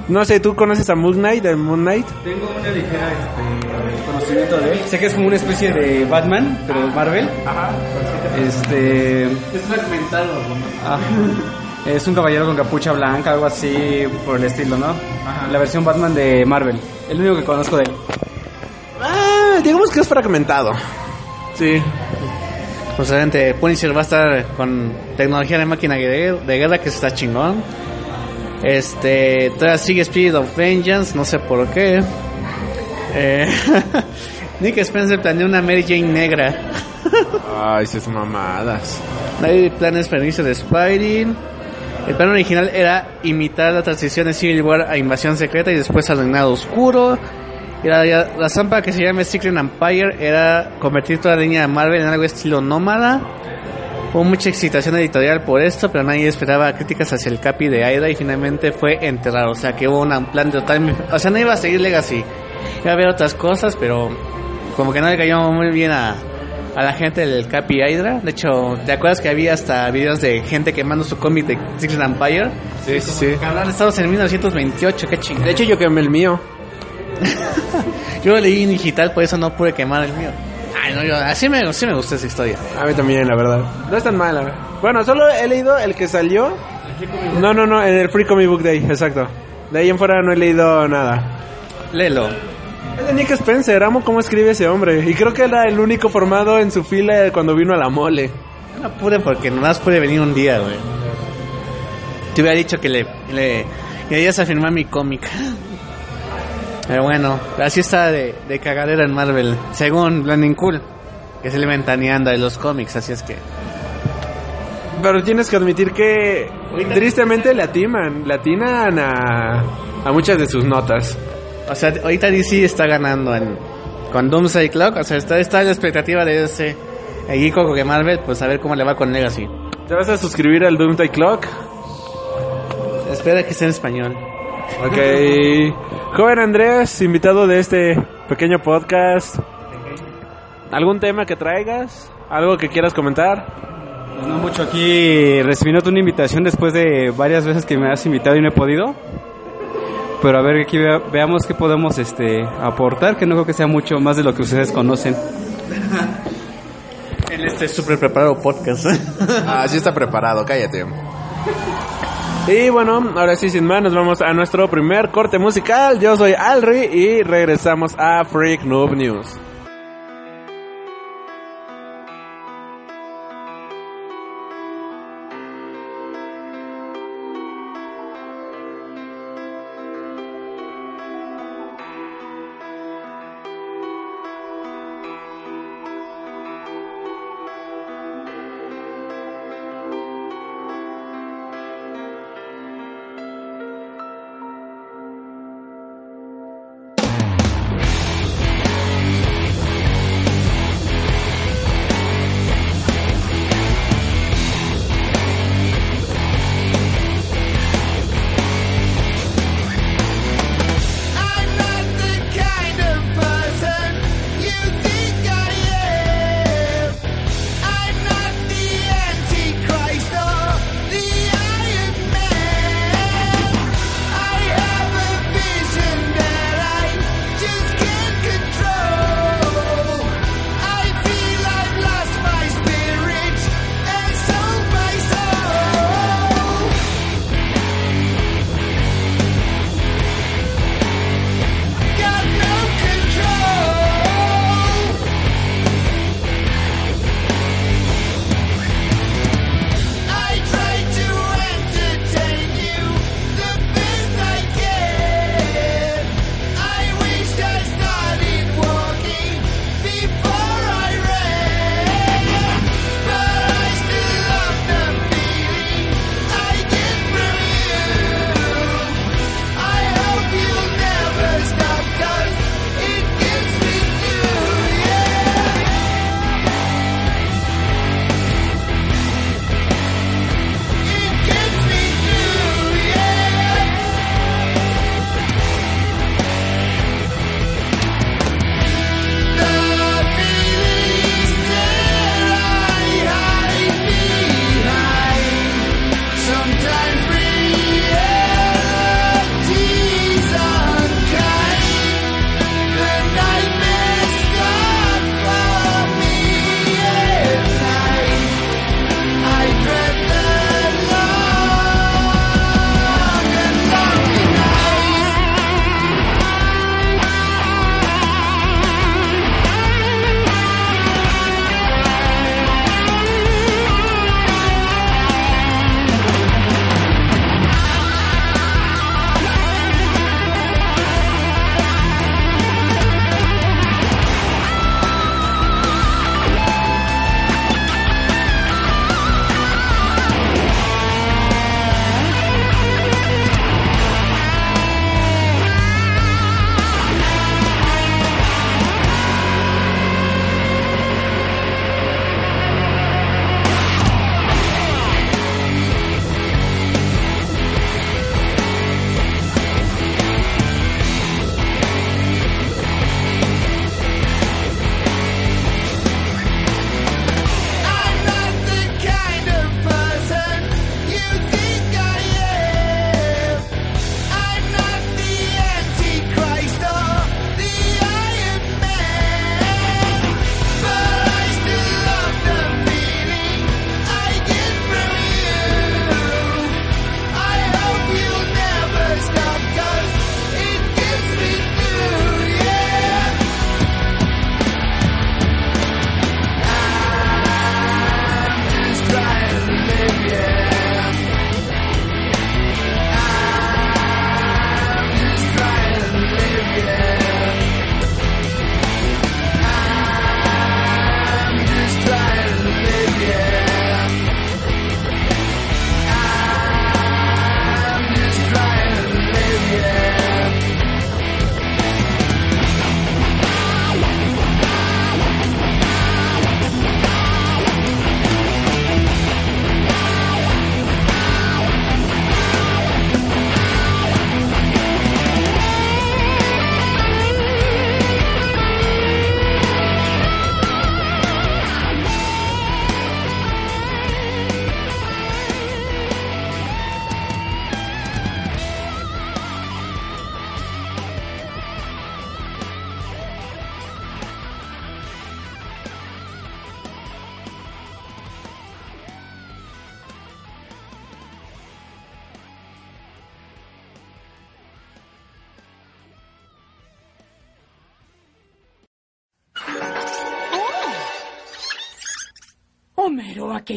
No sé, ¿tú conoces a Moon Knight, de Moon Knight? Tengo una ligera este, conocimiento de él. Sé que es como una especie de Batman, pero de Marvel. Ajá. Este. Es fragmentado. ah, es un caballero con capucha blanca, algo así por el estilo, ¿no? La versión Batman de Marvel. El único que conozco de él. Ah, digamos que es fragmentado. Sí. Pues obviamente Punisher va a estar con tecnología de máquina de, de guerra que está chingón. Este, todavía sigue Spirit of Vengeance, no sé por qué. Eh, Nick Spencer planeó una Mary Jane negra. Ay, esas mamadas. Hay planes para el inicio de Spidey. El plan original era imitar la transición de Civil War a Invasión Secreta y después al Reinado Oscuro. Y la, la razón para que se llame Secret Empire era convertir toda la línea de Marvel en algo estilo nómada. Hubo mucha excitación editorial por esto, pero nadie esperaba críticas hacia el capi de Aida y finalmente fue enterrado. O sea que hubo un plan total. O sea, no iba a seguir Legacy. iba a ver otras cosas, pero como que no le cayó muy bien a, a la gente del Capi Hydra. De hecho, ¿te acuerdas que había hasta videos de gente quemando su cómic de Six Empire? Sí, sí, sí. Cabrón, estamos en 1928, qué chingada. De hecho, yo quemé el mío. Yo lo leí en digital, por eso no pude quemar el mío. Ay, no, yo, así me, sí me gustó esa historia. A mí también, la verdad. No es tan mala. Bueno, solo he leído el que salió. No, no, no, en el Free Comic Book Day, exacto. De ahí en fuera no he leído nada. Léelo. Es de Nick Spencer, amo cómo escribe ese hombre. Y creo que era el único formado en su fila cuando vino a la mole. No pude porque nomás pude venir un día, güey. Te hubiera dicho que le, le, le a firmar mi cómic. Pero bueno, así está de, de cagadera en Marvel. Según Blending Cool, que se le ventaneando de los cómics, así es que. Pero tienes que admitir que tristemente le atiman, le atinan a, a muchas de sus notas. O sea, ahorita DC está ganando en, con Doomsday Clock. O sea, está, está la expectativa de ese equipo que Marvel, pues a ver cómo le va con Legacy. ¿Te vas a suscribir al Doomsday Clock? Espera que esté en español. Ok. Joven Andrés, invitado de este pequeño podcast. ¿Algún tema que traigas? ¿Algo que quieras comentar? No mucho aquí recibiendo una invitación después de varias veces que me has invitado y no he podido. Pero a ver aquí vea- veamos qué podemos este aportar, que no creo que sea mucho más de lo que ustedes conocen. En este súper preparado podcast. Ah, sí está preparado, cállate. Y bueno, ahora sí, sin más, nos vamos a nuestro primer corte musical. Yo soy Alri y regresamos a Freak Noob News.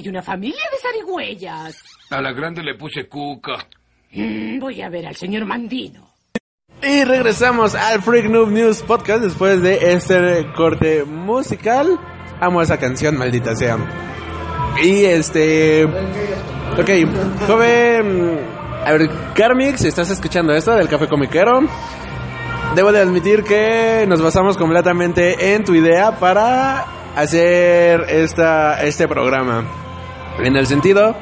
Hay una familia de zarigüeyas. A la grande le puse cuca. Mm, voy a ver al señor Mandino. Y regresamos al Freak Noob News Podcast después de este corte musical. Amo esa canción, maldita sea. Y este. Ok, joven. A ver, Carmix, ¿estás escuchando esto del Café Comiquero? Debo de admitir que nos basamos completamente en tu idea para hacer esta, este programa. En el sentido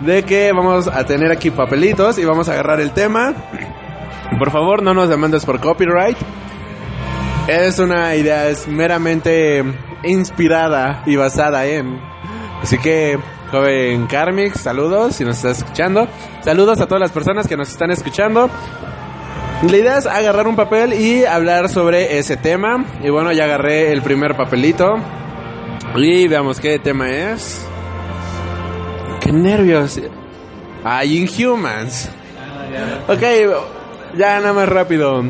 de que vamos a tener aquí papelitos y vamos a agarrar el tema. Por favor, no nos demandes por copyright. Es una idea, es meramente inspirada y basada en. Así que, joven Karmix, saludos si nos estás escuchando. Saludos a todas las personas que nos están escuchando. La idea es agarrar un papel y hablar sobre ese tema. Y bueno, ya agarré el primer papelito. Y veamos qué tema es. Qué nervios. Ah, Inhumans. Ok, ya nada más rápido.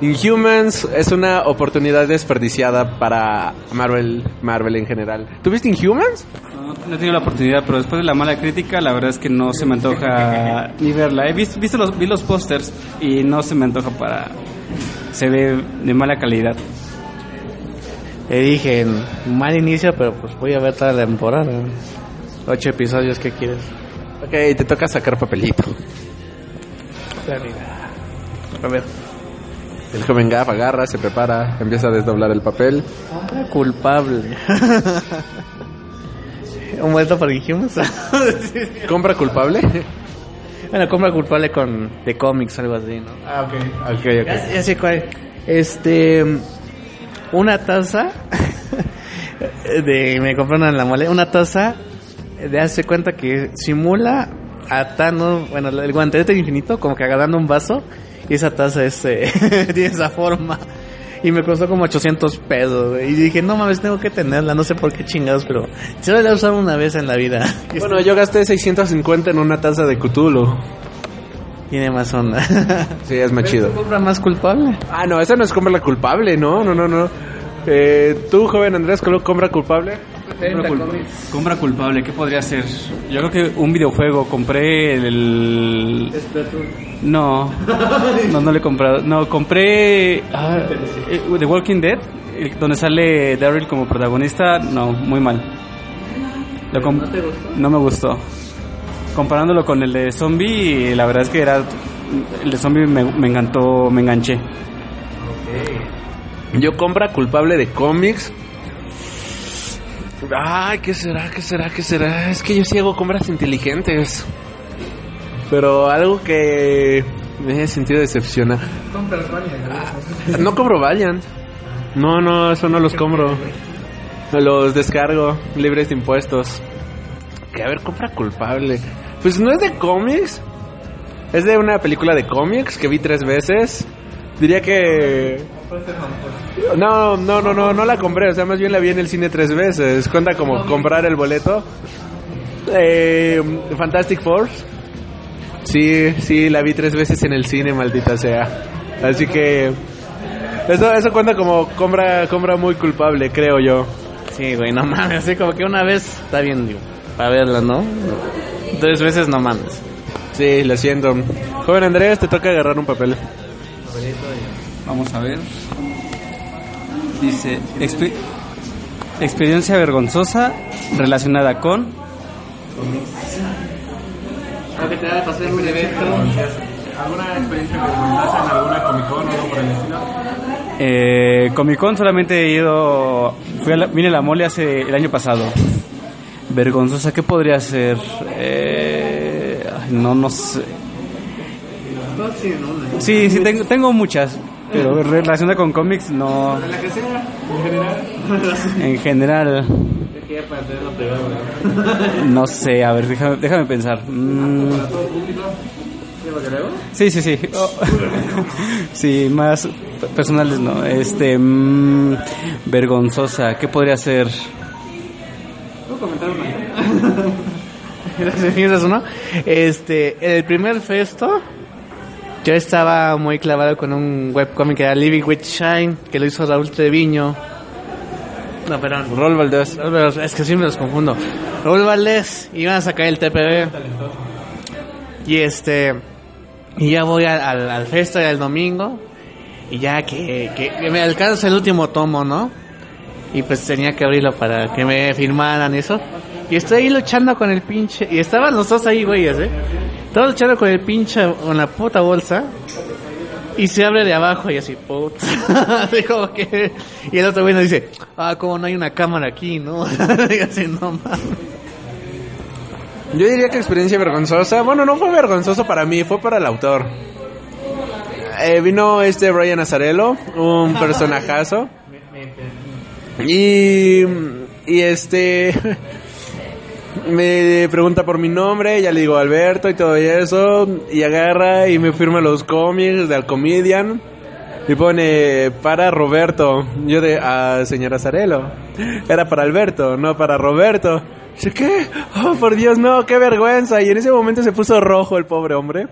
Inhumans es una oportunidad desperdiciada para Marvel, Marvel en general. ¿Tuviste Inhumans? No, no he tenido la oportunidad, pero después de la mala crítica, la verdad es que no se me antoja ni verla. He visto, visto los, vi los pósters y no se me antoja para... Se ve de mala calidad. Le dije, mal inicio, pero pues voy a ver toda la temporada. Ocho episodios, ¿qué quieres? Ok, te toca sacar papelito. A ver. El joven Gaff agarra, se prepara, empieza a desdoblar el papel. Hombre culpable. ¿Un vuelto para Inhumans? ¿Compra culpable? bueno, compra culpable con de cómics, algo así, ¿no? Ah, ok. Ok, ok. Ya, ya sé cuál. Este. Una taza. de. Me compraron en la mole. Una taza. De hace cuenta que simula a Thanos. Bueno, el guantelete infinito, como que agarrando un vaso. Y esa taza es, eh, tiene esa forma. Y me costó como 800 pesos. Y dije, no mames, tengo que tenerla. No sé por qué chingados, pero. Solo la he usado una vez en la vida. Bueno, yo gasté 650 en una taza de Cthulhu. Tiene más onda. Sí, es más chido. compra más culpable? Ah, no, esa no es compra culpable, no, no, no, no. Eh, Tú, joven Andrés, ¿cómo compra culpable? Compra, cul- compra culpable, ¿qué podría ser? Yo creo que un videojuego. Compré el... No, no, no le he comprado. No, compré ah, eh, The Walking Dead, donde sale Daryl como protagonista. No, muy mal. Lo com- ¿No me gustó. Comparándolo con el de Zombie, la verdad es que era... El de Zombie me, me encantó, me enganché. Yo compra culpable de cómics. Ay, ¿qué será? ¿Qué será? ¿Qué será? Es que yo sí hago compras inteligentes. Pero algo que me he sentido decepcionar. Ah, No compro Valiant. No, no, eso no los compro. Los descargo, libres de impuestos. Que a ver, compra culpable. Pues no es de cómics. Es de una película de cómics que vi tres veces. Diría que... No, no, no, no, no la compré. O sea, más bien la vi en el cine tres veces. Cuenta como comprar el boleto. Eh, Fantastic Four. Sí, sí, la vi tres veces en el cine, maldita sea. Así que... Eso, eso cuenta como compra, compra muy culpable, creo yo. Sí, güey, no mames. Así como que una vez está bien, digo, para verla, ¿no? Tres veces no mames. Sí, lo siento. Joven Andrés, te toca agarrar un papel. Vamos a ver. Dice, "Expe- experiencia vergonzosa relacionada con... que te va a pasar un evento. ¿Alguna experiencia vergonzosa en alguna Comic Con o algo por el estilo? Eh, Comic Con solamente he ido... Fui a la, vine a la mole hace el año pasado. Vergonzosa, ¿qué podría ser? Eh, no, no sé. Sí, sí, tengo, tengo muchas. Pero relacionada con cómics, no. La que sea, en general. En general, no sé. A ver, déjame, déjame pensar. Mm, Sí, sí, sí. Oh. Sí, más personales no. Este, mm, vergonzosa. ¿Qué podría ser? Gracias, ¿no? Este, el primer festo, yo estaba muy clavado con un webcomic que era Living with Shine, que lo hizo Raúl Treviño. No, perdón. Rol Valdés. Es que siempre los confundo. Raúl Valdés iban a sacar el TPB. Y este. Y ya voy al, al, al festa del domingo. Y ya que, que, que me alcanza el último tomo, ¿no? Y pues tenía que abrirlo para que me firmaran eso. Y estoy ahí luchando con el pinche. Y estaban los dos ahí, güeyes, ¿eh? Estaba luchando con el pinche, con la puta bolsa. Y se abre de abajo y así, puta. Como que- Y el otro güey nos dice, ah, como no hay una cámara aquí, ¿no? y así, no mames. Yo diría que experiencia vergonzosa. Bueno, no fue vergonzoso para mí, fue para el autor. Eh, vino este Brian Azarello, un personajazo. Y, y este me pregunta por mi nombre, ya le digo Alberto y todo eso, y agarra y me firma los cómics de Alcomedian y pone para Roberto. Yo de, ah, señora Azarello, era para Alberto, no para Roberto. Dice, ¿qué? Oh, por Dios, no, qué vergüenza. Y en ese momento se puso rojo el pobre hombre.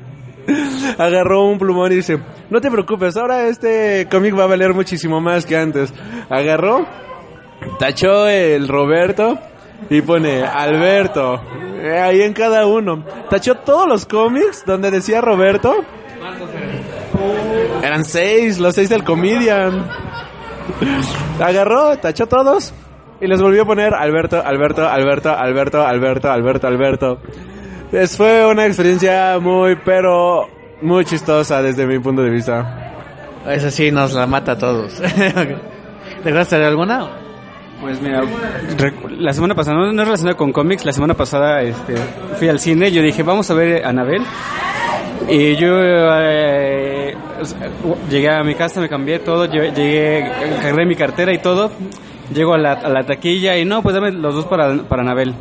Agarró un plumón y dice, no te preocupes, ahora este cómic va a valer muchísimo más que antes. Agarró, tachó el Roberto y pone Alberto. eh, ahí en cada uno. Tachó todos los cómics donde decía Roberto. Eran seis, los seis del comedian. Agarró, tachó todos y les volvió a poner Alberto, Alberto, Alberto, Alberto, Alberto, Alberto, Alberto. Es, fue una experiencia muy, pero muy chistosa desde mi punto de vista. Eso sí, nos la mata a todos. ¿Te acuerdas de alguna? Pues mira, la semana pasada, no, es relacionado con cómics, la semana pasada este, fui al cine, yo dije, vamos a ver a Anabel. Y yo eh, llegué a mi casa, me cambié todo, lle- llegué, cargué mi cartera y todo. Llego a la, taquilla y no, pues dame los dos para, para Anabel.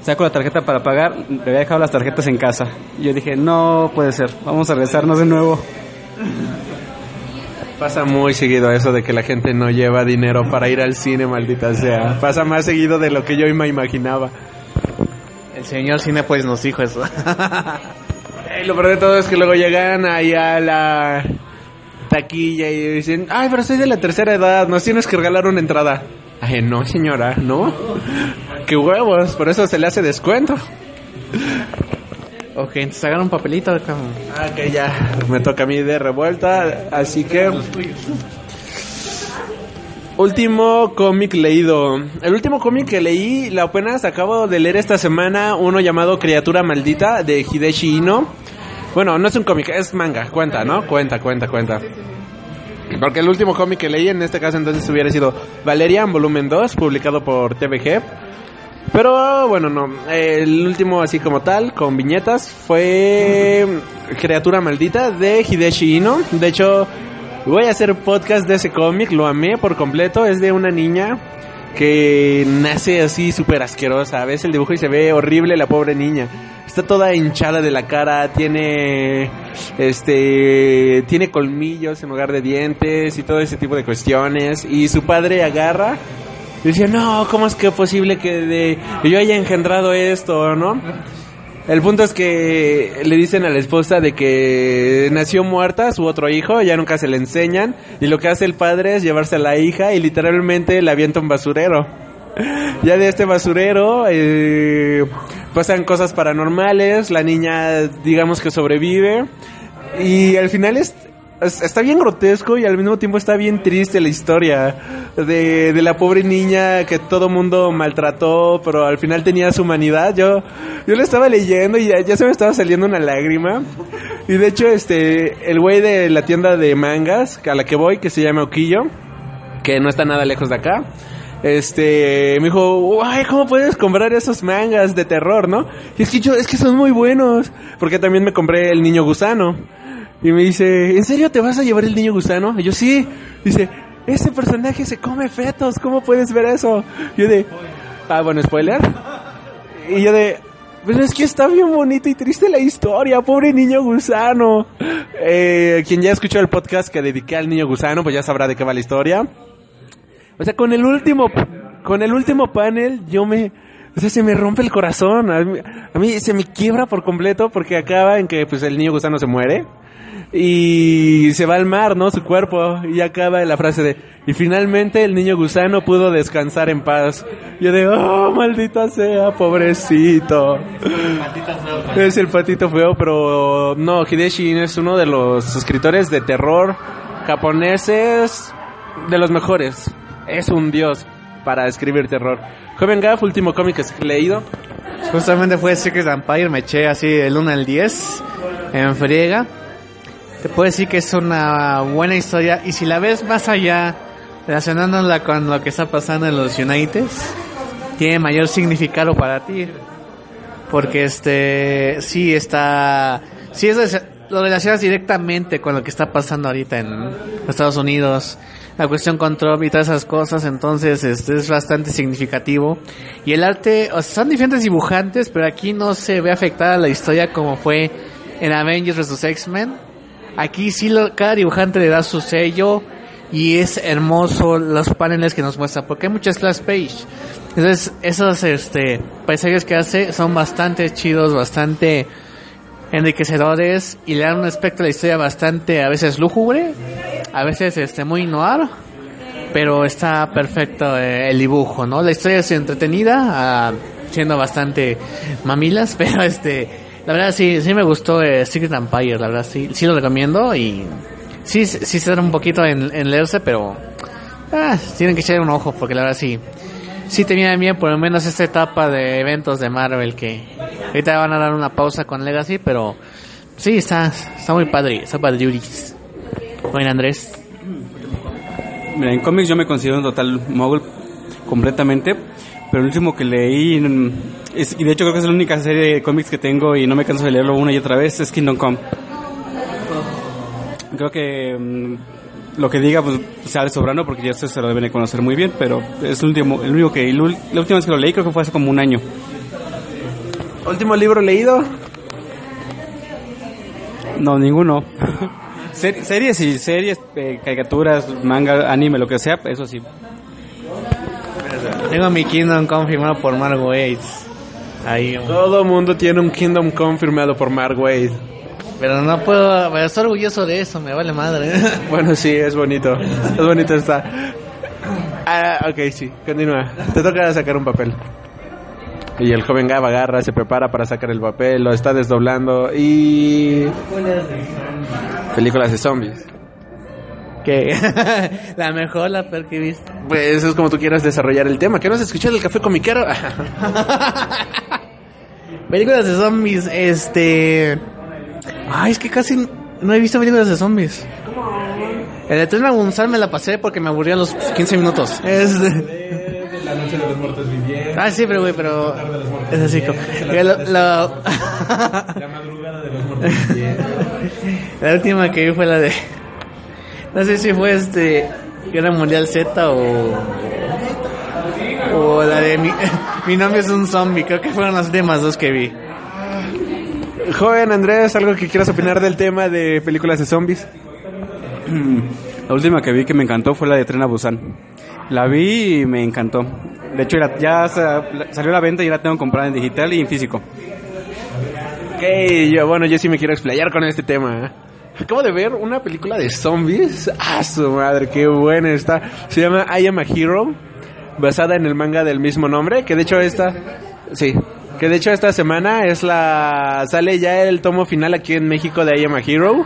Saco la tarjeta para pagar, le había dejado las tarjetas en casa. Yo dije, no puede ser, vamos a regresarnos de nuevo. Pasa muy seguido eso de que la gente no lleva dinero para ir al cine, maldita sea. Pasa más seguido de lo que yo me imaginaba. El señor cine pues nos dijo eso. Y lo peor de todo es que luego llegan ahí a la taquilla y dicen, ay, pero soy de la tercera edad, nos tienes que regalar una entrada. Ay, no, señora, no. Qué huevos, por eso se le hace descuento. Ok, entonces agarra un papelito. Ah, que ya me toca a mí de revuelta, así que... Último cómic leído. El último cómic que leí, la apenas acabo de leer esta semana, uno llamado Criatura Maldita de Hideshi Ino. Bueno, no es un cómic, es manga, cuenta, ¿no? Cuenta, cuenta, cuenta. Porque el último cómic que leí en este caso entonces hubiera sido Valerian volumen 2, publicado por TVG. Pero bueno, no. El último así como tal, con viñetas, fue Criatura Maldita de Hideshi Ino. De hecho, voy a hacer podcast de ese cómic, lo amé por completo. Es de una niña que nace así súper asquerosa. Ves el dibujo y se ve horrible la pobre niña. Está toda hinchada de la cara, tiene este tiene colmillos en lugar de dientes y todo ese tipo de cuestiones y su padre agarra y dice, "No, ¿cómo es que posible que de yo haya engendrado esto, no?" El punto es que le dicen a la esposa de que nació muerta su otro hijo, ya nunca se le enseñan, y lo que hace el padre es llevarse a la hija y literalmente la avienta un basurero. Ya de este basurero eh, pasan cosas paranormales, la niña digamos que sobrevive, y al final es, es- está bien grotesco y al mismo tiempo está bien triste la historia de, de la pobre niña que todo mundo maltrató, pero al final tenía su humanidad. Yo, yo lo estaba leyendo y ya, ya se me estaba saliendo una lágrima. Y de hecho, este, el güey de la tienda de mangas a la que voy, que se llama Oquillo, que no está nada lejos de acá. Este, me dijo, ay, ¿cómo puedes comprar esos mangas de terror, no? Y es que yo, es que son muy buenos. Porque también me compré el niño gusano. Y me dice, ¿en serio te vas a llevar el niño gusano? Y yo, sí. Dice, ese personaje se come fetos, ¿cómo puedes ver eso? Y yo de, ah, bueno, spoiler. Y yo de, pero es que está bien bonito y triste la historia, pobre niño gusano. Eh, quien ya escuchó el podcast que dediqué al niño gusano, pues ya sabrá de qué va la historia. O sea, con el último, con el último panel, yo me O sea, se me rompe el corazón. A mí, a mí se me quiebra por completo porque acaba en que pues el niño gusano se muere y se va al mar, ¿no? Su cuerpo y acaba la frase de y finalmente el niño gusano pudo descansar en paz. Yo de oh, maldita sea, pobrecito. Es el patito feo, pero no, Hideshi es uno de los escritores de terror japoneses de los mejores. Es un dios para escribir terror. Joven Gaff, último cómic que he leído. Justamente fue Secret Empire, me eché así del 1 al 10 en friega. Te puedo decir que es una buena historia y si la ves más allá, relacionándola con lo que está pasando en los United, tiene mayor significado para ti. Porque este, sí está, sí es, lo relacionas directamente con lo que está pasando ahorita en Estados Unidos, la cuestión con Trump y todas esas cosas, entonces este es bastante significativo. Y el arte, o sea, son diferentes dibujantes, pero aquí no se ve afectada la historia como fue en Avengers vs. X-Men. Aquí sí lo, cada dibujante le da su sello y es hermoso los paneles que nos muestra, porque hay muchas class page. Entonces, esos este, paisajes que hace son bastante chidos, bastante enriquecedores y le dan un aspecto a la historia bastante a veces lúgubre, a veces este muy noir, pero está perfecto eh, el dibujo, ¿no? La historia es entretenida, ah, siendo bastante mamilas, pero este la verdad sí sí me gustó eh, Secret Empire, la verdad sí sí lo recomiendo y sí sí se da un poquito en, leerse, pero ah, tienen que echar un ojo porque la verdad sí sí te viene bien por lo menos esta etapa de eventos de Marvel que ahorita van a dar una pausa con Legacy, pero sí, está, está muy padre, está padre Yuris. Bueno, Andrés. Mira, en cómics yo me considero un total mogul completamente, pero el último que leí, mm, es- y de hecho creo que es la única serie de cómics que tengo y no me canso de leerlo una y otra vez, es Kingdom Come. Creo que mm, lo que diga pues sale sobrando porque ya ustedes se lo deben de conocer muy bien, pero es el último, el único que, la última vez que lo leí creo que fue hace como un año. Último libro leído. No, ninguno. Ser- series y series, eh, caricaturas, manga, anime, lo que sea, eso sí. Tengo mi Kingdom confirmado por Margot Waits. Ahí, Todo mundo tiene un Kingdom confirmado por Mark Wade. pero no puedo, pero estoy orgulloso de eso, me vale madre. Bueno, sí, es bonito. Es bonito está. Ah, ok, sí, continúa. Te toca sacar un papel. Y el joven Gab agarra, se prepara para sacar el papel, lo está desdoblando y... Películas de zombies. Que la mejor, la peor que he visto. Pues es como tú quieras desarrollar el tema. ¿Qué no has escuchado del café comiquero? Películas de zombies, este... Ay, es que casi no he visto películas de zombies. El de Tren a González me la pasé porque me aburría a los 15 minutos. Es... La noche de los muertos vivientes. Ah, sí, pero güey, pero... Es así como... La madrugada de los muertos vivientes. La última que vi fue la de... No sé si fue este... Guerra Mundial Z o... O la de mi, mi nombre es un zombie. Creo que fueron las últimas dos que vi. Joven Andrés, ¿algo que quieras opinar del tema de películas de zombies? La última que vi que me encantó fue la de Tren a Busan. La vi y me encantó. De hecho, era- ya sa- salió a la venta y ya la tengo comprada en digital y en físico. Ok, yo, bueno, yo sí me quiero explayar con este tema. Acabo de ver una película de zombies. Ah, su madre, qué buena está. Se llama I Am a Hero, basada en el manga del mismo nombre, que de hecho esta, sí, que de hecho esta semana es la sale ya el tomo final aquí en México de I Am a Hero.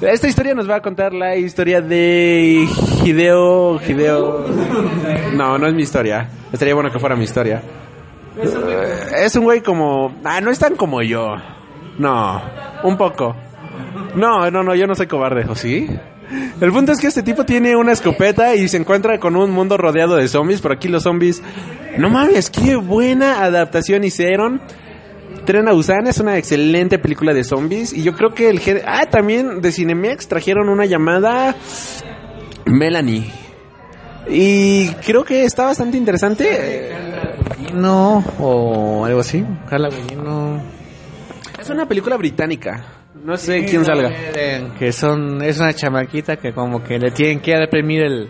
Esta historia nos va a contar la historia de Hideo, Hideo. No, no es mi historia. Estaría bueno que fuera mi historia. Es un güey como... Ah, no es tan como yo. No, un poco. No, no, no, yo no soy cobarde, ¿o sí? El punto es que este tipo tiene una escopeta y se encuentra con un mundo rodeado de zombies. Por aquí los zombies... No mames, qué buena adaptación hicieron. Tren a Busan es una excelente película de zombies. Y yo creo que el... gen- Ah, también de Cinemex trajeron una llamada... Melanie. Y creo que está bastante interesante. No, o algo así. Carla Gugino. Es una película británica. No sé quién salga. Que son, es una chamaquita que como que le tienen que reprimir el,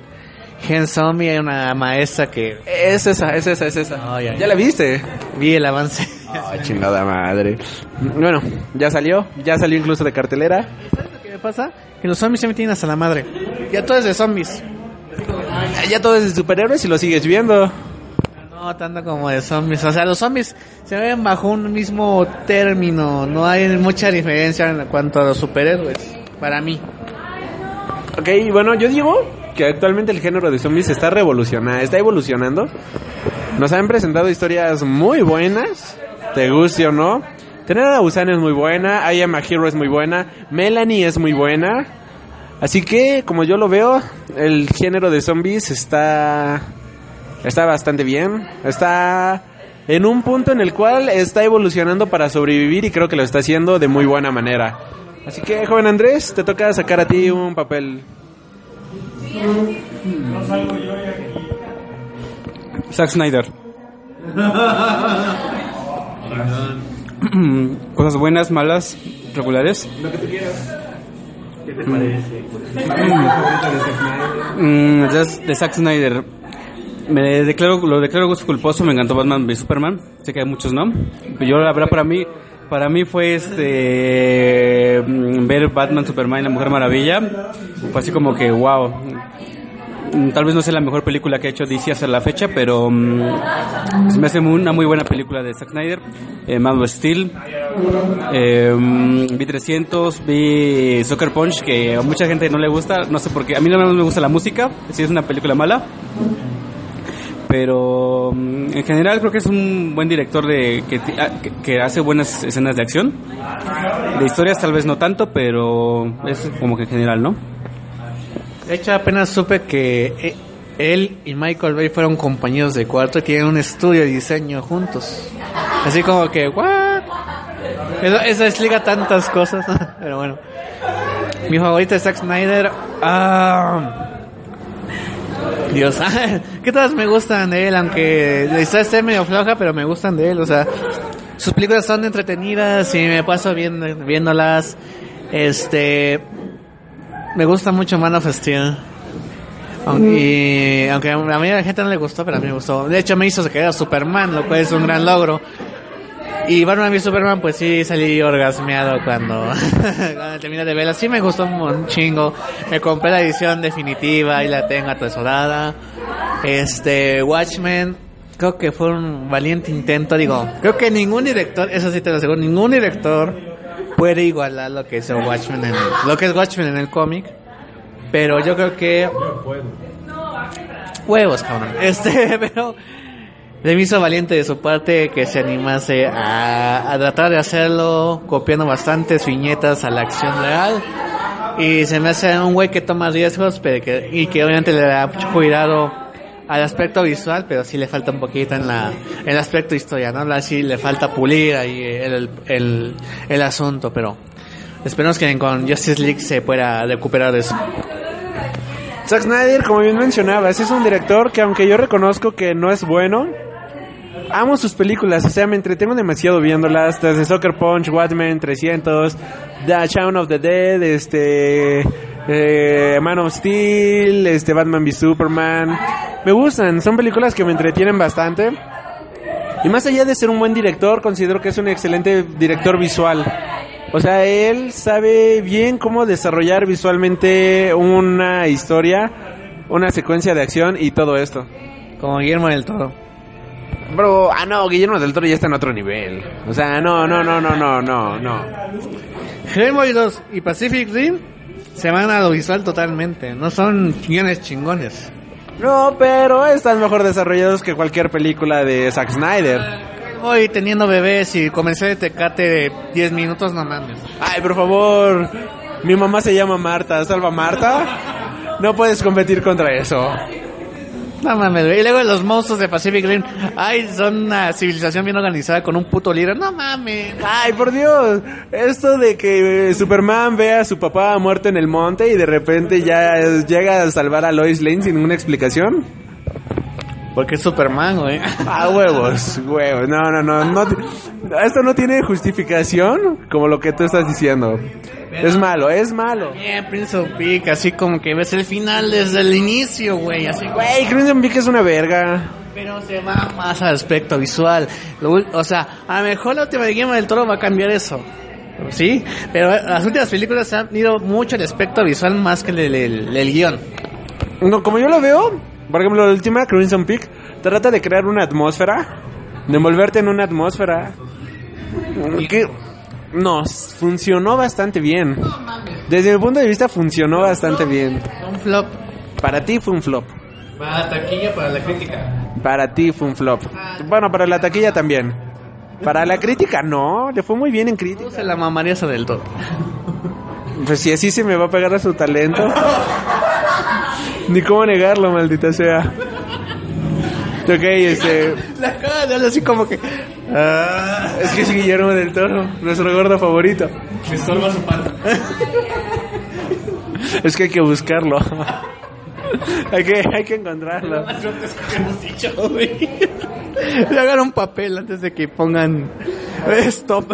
Gen Zombie hay una maestra que... Es esa, es esa, es esa. Ya, ¿Ya la viste? Vi el avance. Ay, chingada madre. Bueno, ya salió, ya salió incluso de cartelera. ¿Sabes lo que me pasa? Que los zombies se me tienen hasta la madre. Ya todo es de zombies. Ya todo es de superhéroes y lo sigues viendo. No, tanto como de zombies. O sea, los zombies se ven bajo un mismo término. No hay mucha diferencia en cuanto a los superhéroes. Para mí. Ok, bueno, yo digo que actualmente el género de zombies está revolucionando, está evolucionando. Nos han presentado historias muy buenas, te guste o no. Tener a Busan es muy buena, I Am Hero es muy buena, Melanie es muy buena. Así que, como yo lo veo, el género de zombies está está bastante bien. Está en un punto en el cual está evolucionando para sobrevivir y creo que lo está haciendo de muy buena manera. Así que, joven Andrés, te toca sacar a ti un papel. Zack Snyder. Cosas buenas, malas, regulares. Lo que tú quieras. ¿Qué te parece? Mm, de, de Zack Snyder. Me declaro, lo declaro gusto culposo, me encantó Batman v Superman. Sé que hay muchos, ¿no? Yo, la verdad, para mí, para mí fue este mm, ver Batman, Superman y la Mujer Maravilla. Fue así como que, wow. Mm, Tal vez no sea la mejor película que ha hecho DC hasta la fecha, pero mm, me hace una muy buena película de Zack Snyder. Eh, Man of Steel. Eh, vi 300, vi Soccer Punch, que a mucha gente no le gusta, no sé por qué. A mí no me gusta la música, si es una película mala. Pero mm, en general creo que es un buen director de ah, que- que hace buenas escenas de acción. De historias tal vez no tanto, pero es como que en general, ¿no? De hecho, apenas supe que eh, él y Michael Bay fueron compañeros de cuarto y tienen un estudio de diseño juntos. Así como que, ¿what? Eso, eso explica tantas cosas. Pero bueno. Mi favorito es Zack Snyder. Ah. Dios, ¿qué todas me gustan de él? Aunque historia esté medio floja, pero me gustan de él. O sea, sus películas son entretenidas y me paso viendo, viéndolas. Este. Me gusta mucho Man of Steel. Aunque, y- aunque a la mayoría de la gente no le gustó, pero a mí me gustó. De hecho, me hizo quedar Superman, lo cual es un gran logro. Y Batman v Superman, pues sí salí orgasmeado cuando, cuando terminé de verla. Sí me gustó un chingo. Me compré la edición definitiva y la tengo atesorada. Este, Watchmen, creo que fue un valiente intento. Digo, creo que ningún director, eso sí te lo aseguro, ningún director puede igualar lo que hizo Watchmen en el, lo que es Watchmen en el cómic. Pero yo creo que huevos, cabrón. Este, pero le hizo valiente de su parte que se animase a, tratar de hacerlo, copiando bastantes viñetas a la acción real. Y se me hace un güey que toma riesgos, pero que, y que obviamente le da mucho cuidado al aspecto visual, pero sí le falta un poquito en la, en el aspecto historia, ¿no? Así le falta pulir ahí el, el, el asunto, pero esperemos que con Justice League se pueda recuperar eso. Zack Snyder, como bien mencionabas, es un director que aunque yo reconozco que no es bueno, amo sus películas, o sea, me entretengo demasiado viéndolas, desde Soccer Punch, Watchmen, 300, The Shaun of the Dead, este, eh, Man of Steel, este, Batman v Superman, me gustan, son películas que me entretienen bastante. Y más allá de ser un buen director, considero que es un excelente director visual. O sea, él sabe bien cómo desarrollar visualmente una historia, una secuencia de acción y todo esto. Como Guillermo del Toro. Bro, ah no, Guillermo del Toro ya está en otro nivel. O sea, no, no, no, no, no, no, no. Hellboy 2 y Pacific Rim se van a lo visual totalmente. No son guiones chingones. No, pero están mejor desarrollados que cualquier película de Zack Snyder. Voy teniendo bebés y comencé de tecate de 10 minutos, no mames. Ay, por favor. Mi mamá se llama Marta. ¿Salva Marta? No puedes competir contra eso. No mames, güey. Y luego los monstruos de Pacific Rim. Ay, son una civilización bien organizada con un puto líder. No mames. Ay, por Dios. Esto de que eh, Superman ve a su papá muerto en el monte y de repente ya llega a salvar a Lois Lane sin ninguna explicación. Porque es Superman, güey. Ah, huevos, huevos. No, no, no. no esto no tiene justificación como lo que tú estás diciendo. Es malo, es malo. Bien, Prince of Peak, así como que ves el final desde el inicio, güey, así, Güey, Crimson Peak es una verga. Pero se va más al aspecto visual. O sea, a lo mejor la última de Guillermo del Toro va a cambiar eso. Sí, pero las últimas películas han ido mucho al aspecto visual más que el, el- el- el guion. No, como yo lo veo, por ejemplo, la última, Crimson Peak, trata de crear una atmósfera, de envolverte en una atmósfera. Que no, funcionó bastante bien. Desde mi punto de vista, funcionó bastante bien. Un flop. Para ti fue un flop. Para taquilla, para la crítica. Para ti fue un flop. Bueno, para la taquilla también. Para la crítica, no. Le fue muy bien en crítica. Se la mamaría eso del todo. Pues si así se me va a pegar a su talento. Ni cómo negarlo, maldita sea. Ok, este. La cara de así como que. Ah, es que es Guillermo del Toro, nuestro gordo favorito. Me estorba su pata. Es que hay que buscarlo. hay, que, hay que encontrarlo. hemos dicho, güey. Le hagan un papel antes de que pongan stop.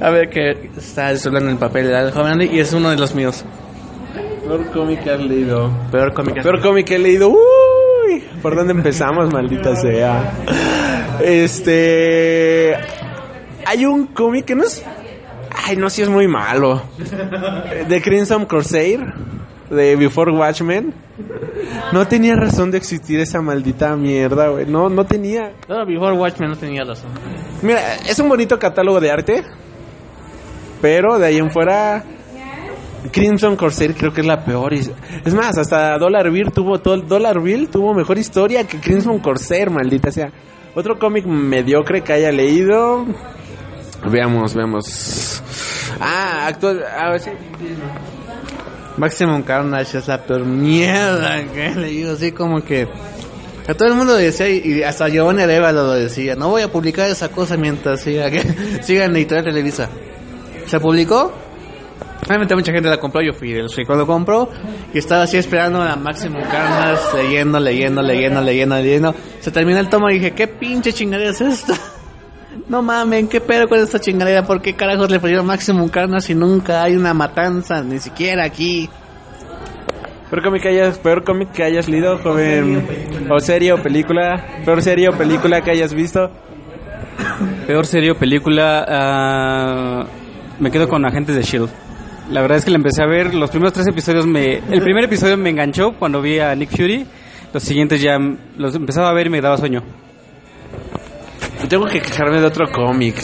A ver que está hablando el papel del joven Andy y es uno de los míos. Peor cómic que has leído. Peor cómic. Peor cómic que he leído. Uy, ¿por dónde empezamos, maldita sea? Este. Hay un cómic que no es. Ay, no, sí es muy malo. De Crimson Corsair. De Before Watchmen. No tenía razón de existir esa maldita mierda, güey. No, no tenía. No, Before Watchmen no tenía razón. Mira, es un bonito catálogo de arte. Pero de ahí en fuera. Crimson Corsair creo que es la peor. Es más, hasta Dollar Bill tuvo todo Dollar Bill tuvo mejor historia que Crimson Corsair, maldita sea. Otro cómic mediocre que haya leído. Veamos, veamos. Ah, actual. Ah, sí. Maximum Carnage es la peor mierda que he leído, así como que a todo el mundo decía y y hasta Giovanni Arevalo lo decía, no voy a publicar esa cosa mientras siga, que, siga en Editorial Televisa. ¿Se publicó? Obviamente mucha gente la compró, yo fui de los que cuando compró y estaba así esperando a Maximum Carnage, leyendo, leyendo, leyendo, leyendo, leyendo. Se terminó el tomo y dije, ¿qué pinche chingadera es esta? No mamen, ¿qué pedo con esta chingadera? ¿Por qué carajos le pusieron Maximum Carnage si nunca hay una matanza, ni siquiera aquí? Peor cómic que hayas, peor cómic que hayas leído, joven. O serie o película. Peor serie o película que hayas visto. Peor serie o película, ah, me quedo con Agentes de Shield. La verdad es que la empecé a ver, los primeros tres episodios me... El primer episodio me enganchó cuando vi a Nick Fury, los siguientes ya los empezaba a ver y me daba sueño. Tengo que quejarme de otro cómic.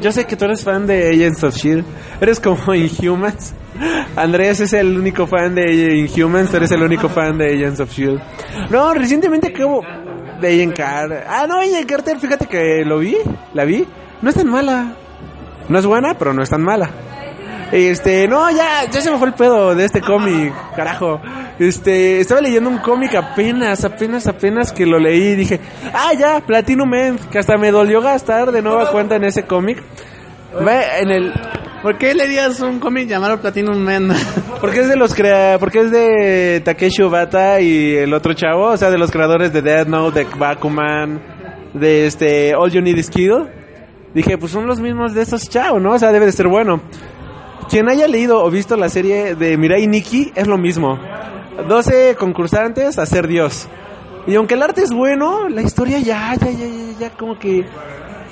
Yo, sé que tú eres fan de Agents of Shield. Eres como Inhumans. Andrés es el único fan de Inhumans. Tú eres el único fan de Agents of Shield. No, recientemente acabo de Agent Carter. Ah, no, Agent Carter, fíjate que lo vi. La vi. No es tan mala. No es buena, pero no es tan mala. Este, no, ya, ya se me fue el pedo de este cómic, carajo. Este, estaba leyendo un cómic apenas, apenas, apenas que lo leí y dije, ah, ya, Platinum Man, que hasta me dolió gastar de nueva cuenta en ese cómic. Ve en el, ¿Por qué leerías un cómic llamado Platinum Man? porque es de los crea, porque es de Takeshi Obata y el otro chavo, o sea, de los creadores de Death Note, de Bakuman, de este All You Need Is Kill. Dije, pues son los mismos de esos chavos, ¿no? O sea, debe de ser bueno. Quien haya leído o visto la serie de Mirai Nikki es lo mismo. 12 concursantes a ser Dios. Y aunque el arte es bueno, la historia ya, ya, ya, ya, ya como que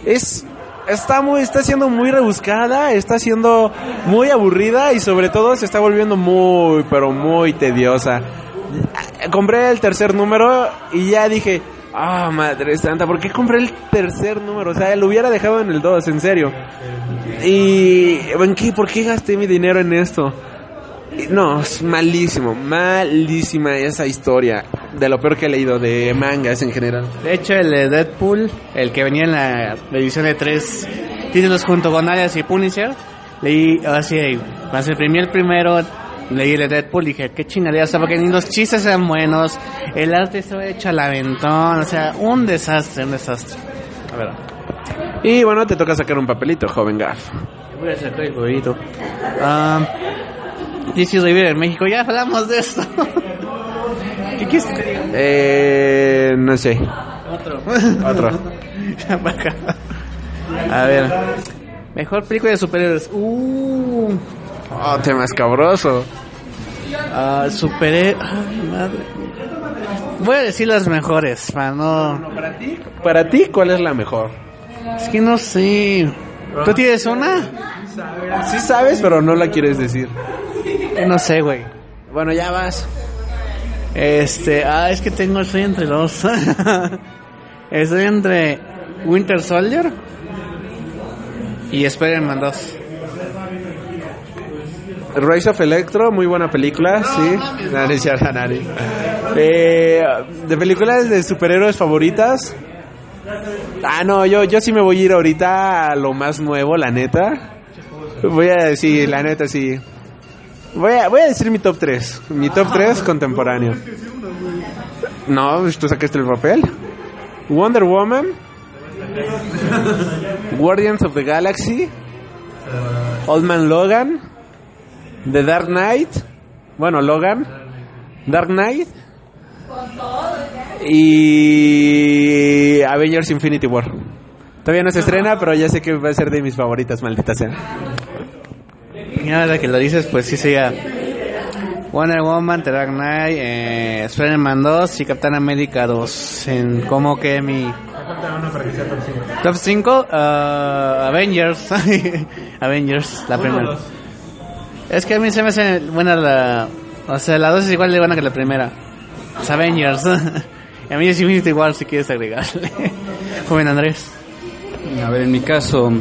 es está muy está siendo muy rebuscada, está siendo muy aburrida y sobre todo se está volviendo muy pero muy tediosa. Compré el tercer número y ya dije, ah, madre santa, ¿por qué compré el tercer número? O sea, lo hubiera dejado en el 2, en serio. Y ¿en qué? ¿Por qué gasté mi dinero en esto? No, es malísimo, malísima esa historia. De lo peor que he leído, de mangas en general. De hecho, el de Deadpool, el que venía en la edición de tres títulos junto con Alias y Punisher, leí así, se imprimió el primero, leí el de Deadpool y dije, qué chingadera, o sea, porque ni los chistes eran buenos, el arte estaba hecho al aventón, o sea, un desastre, un desastre. A ver, Y bueno, te toca sacar un papelito, joven Gaff. voy a sacar el jueguito. Ah, DC Review en México, ya hablamos de esto. ¿Qué quieres que te diga? Eh, no sé. Otro. Otro. A ver. Mejor película de superhéroes. Uh. Oh, tema escabroso. Ah, superhéroes. Ay, madre. Voy a decir las mejores, para no. para ti. Para ti, ¿cuál es la mejor? Es que no sé. ¿Tú tienes una? Sí sabes, pero no la quieres decir. No sé, güey. Bueno, ya vas. Este, ah, es que tengo, estoy entre dos. estoy entre Winter Soldier y Spider-Man 2. Rise of Electro, muy buena película, sí. Nani, Nani. Eh, de películas de superhéroes favoritas. Ah, no, yo, yo sí me voy a ir ahorita a lo más nuevo, la neta. Voy a decir, la neta, sí. Voy a, voy a decir mi top 3. Mi top 3 contemporáneo. No, pues, tú sacaste el papel. Wonder Woman. Guardians of the Galaxy. Old Man Logan. The Dark Knight. Bueno, Logan. Dark Knight. Y Avengers Infinity War. Todavía no se estrena, pero ya sé que va a ser de mis favoritas, maldita sea. Y ahora que lo dices, pues sí sería Wonder Woman, The Dark Knight, eh, Spider-Man 2 y Captain America 2. En como que mi top 5, Avengers. Avengers, la primera. Es que a mí se me hace buena la. O sea, la 2 es igual de buena que la primera. Es Avengers. y a mí es Infinity War si quieres agregarle. Joven Andrés. A ver, en mi caso,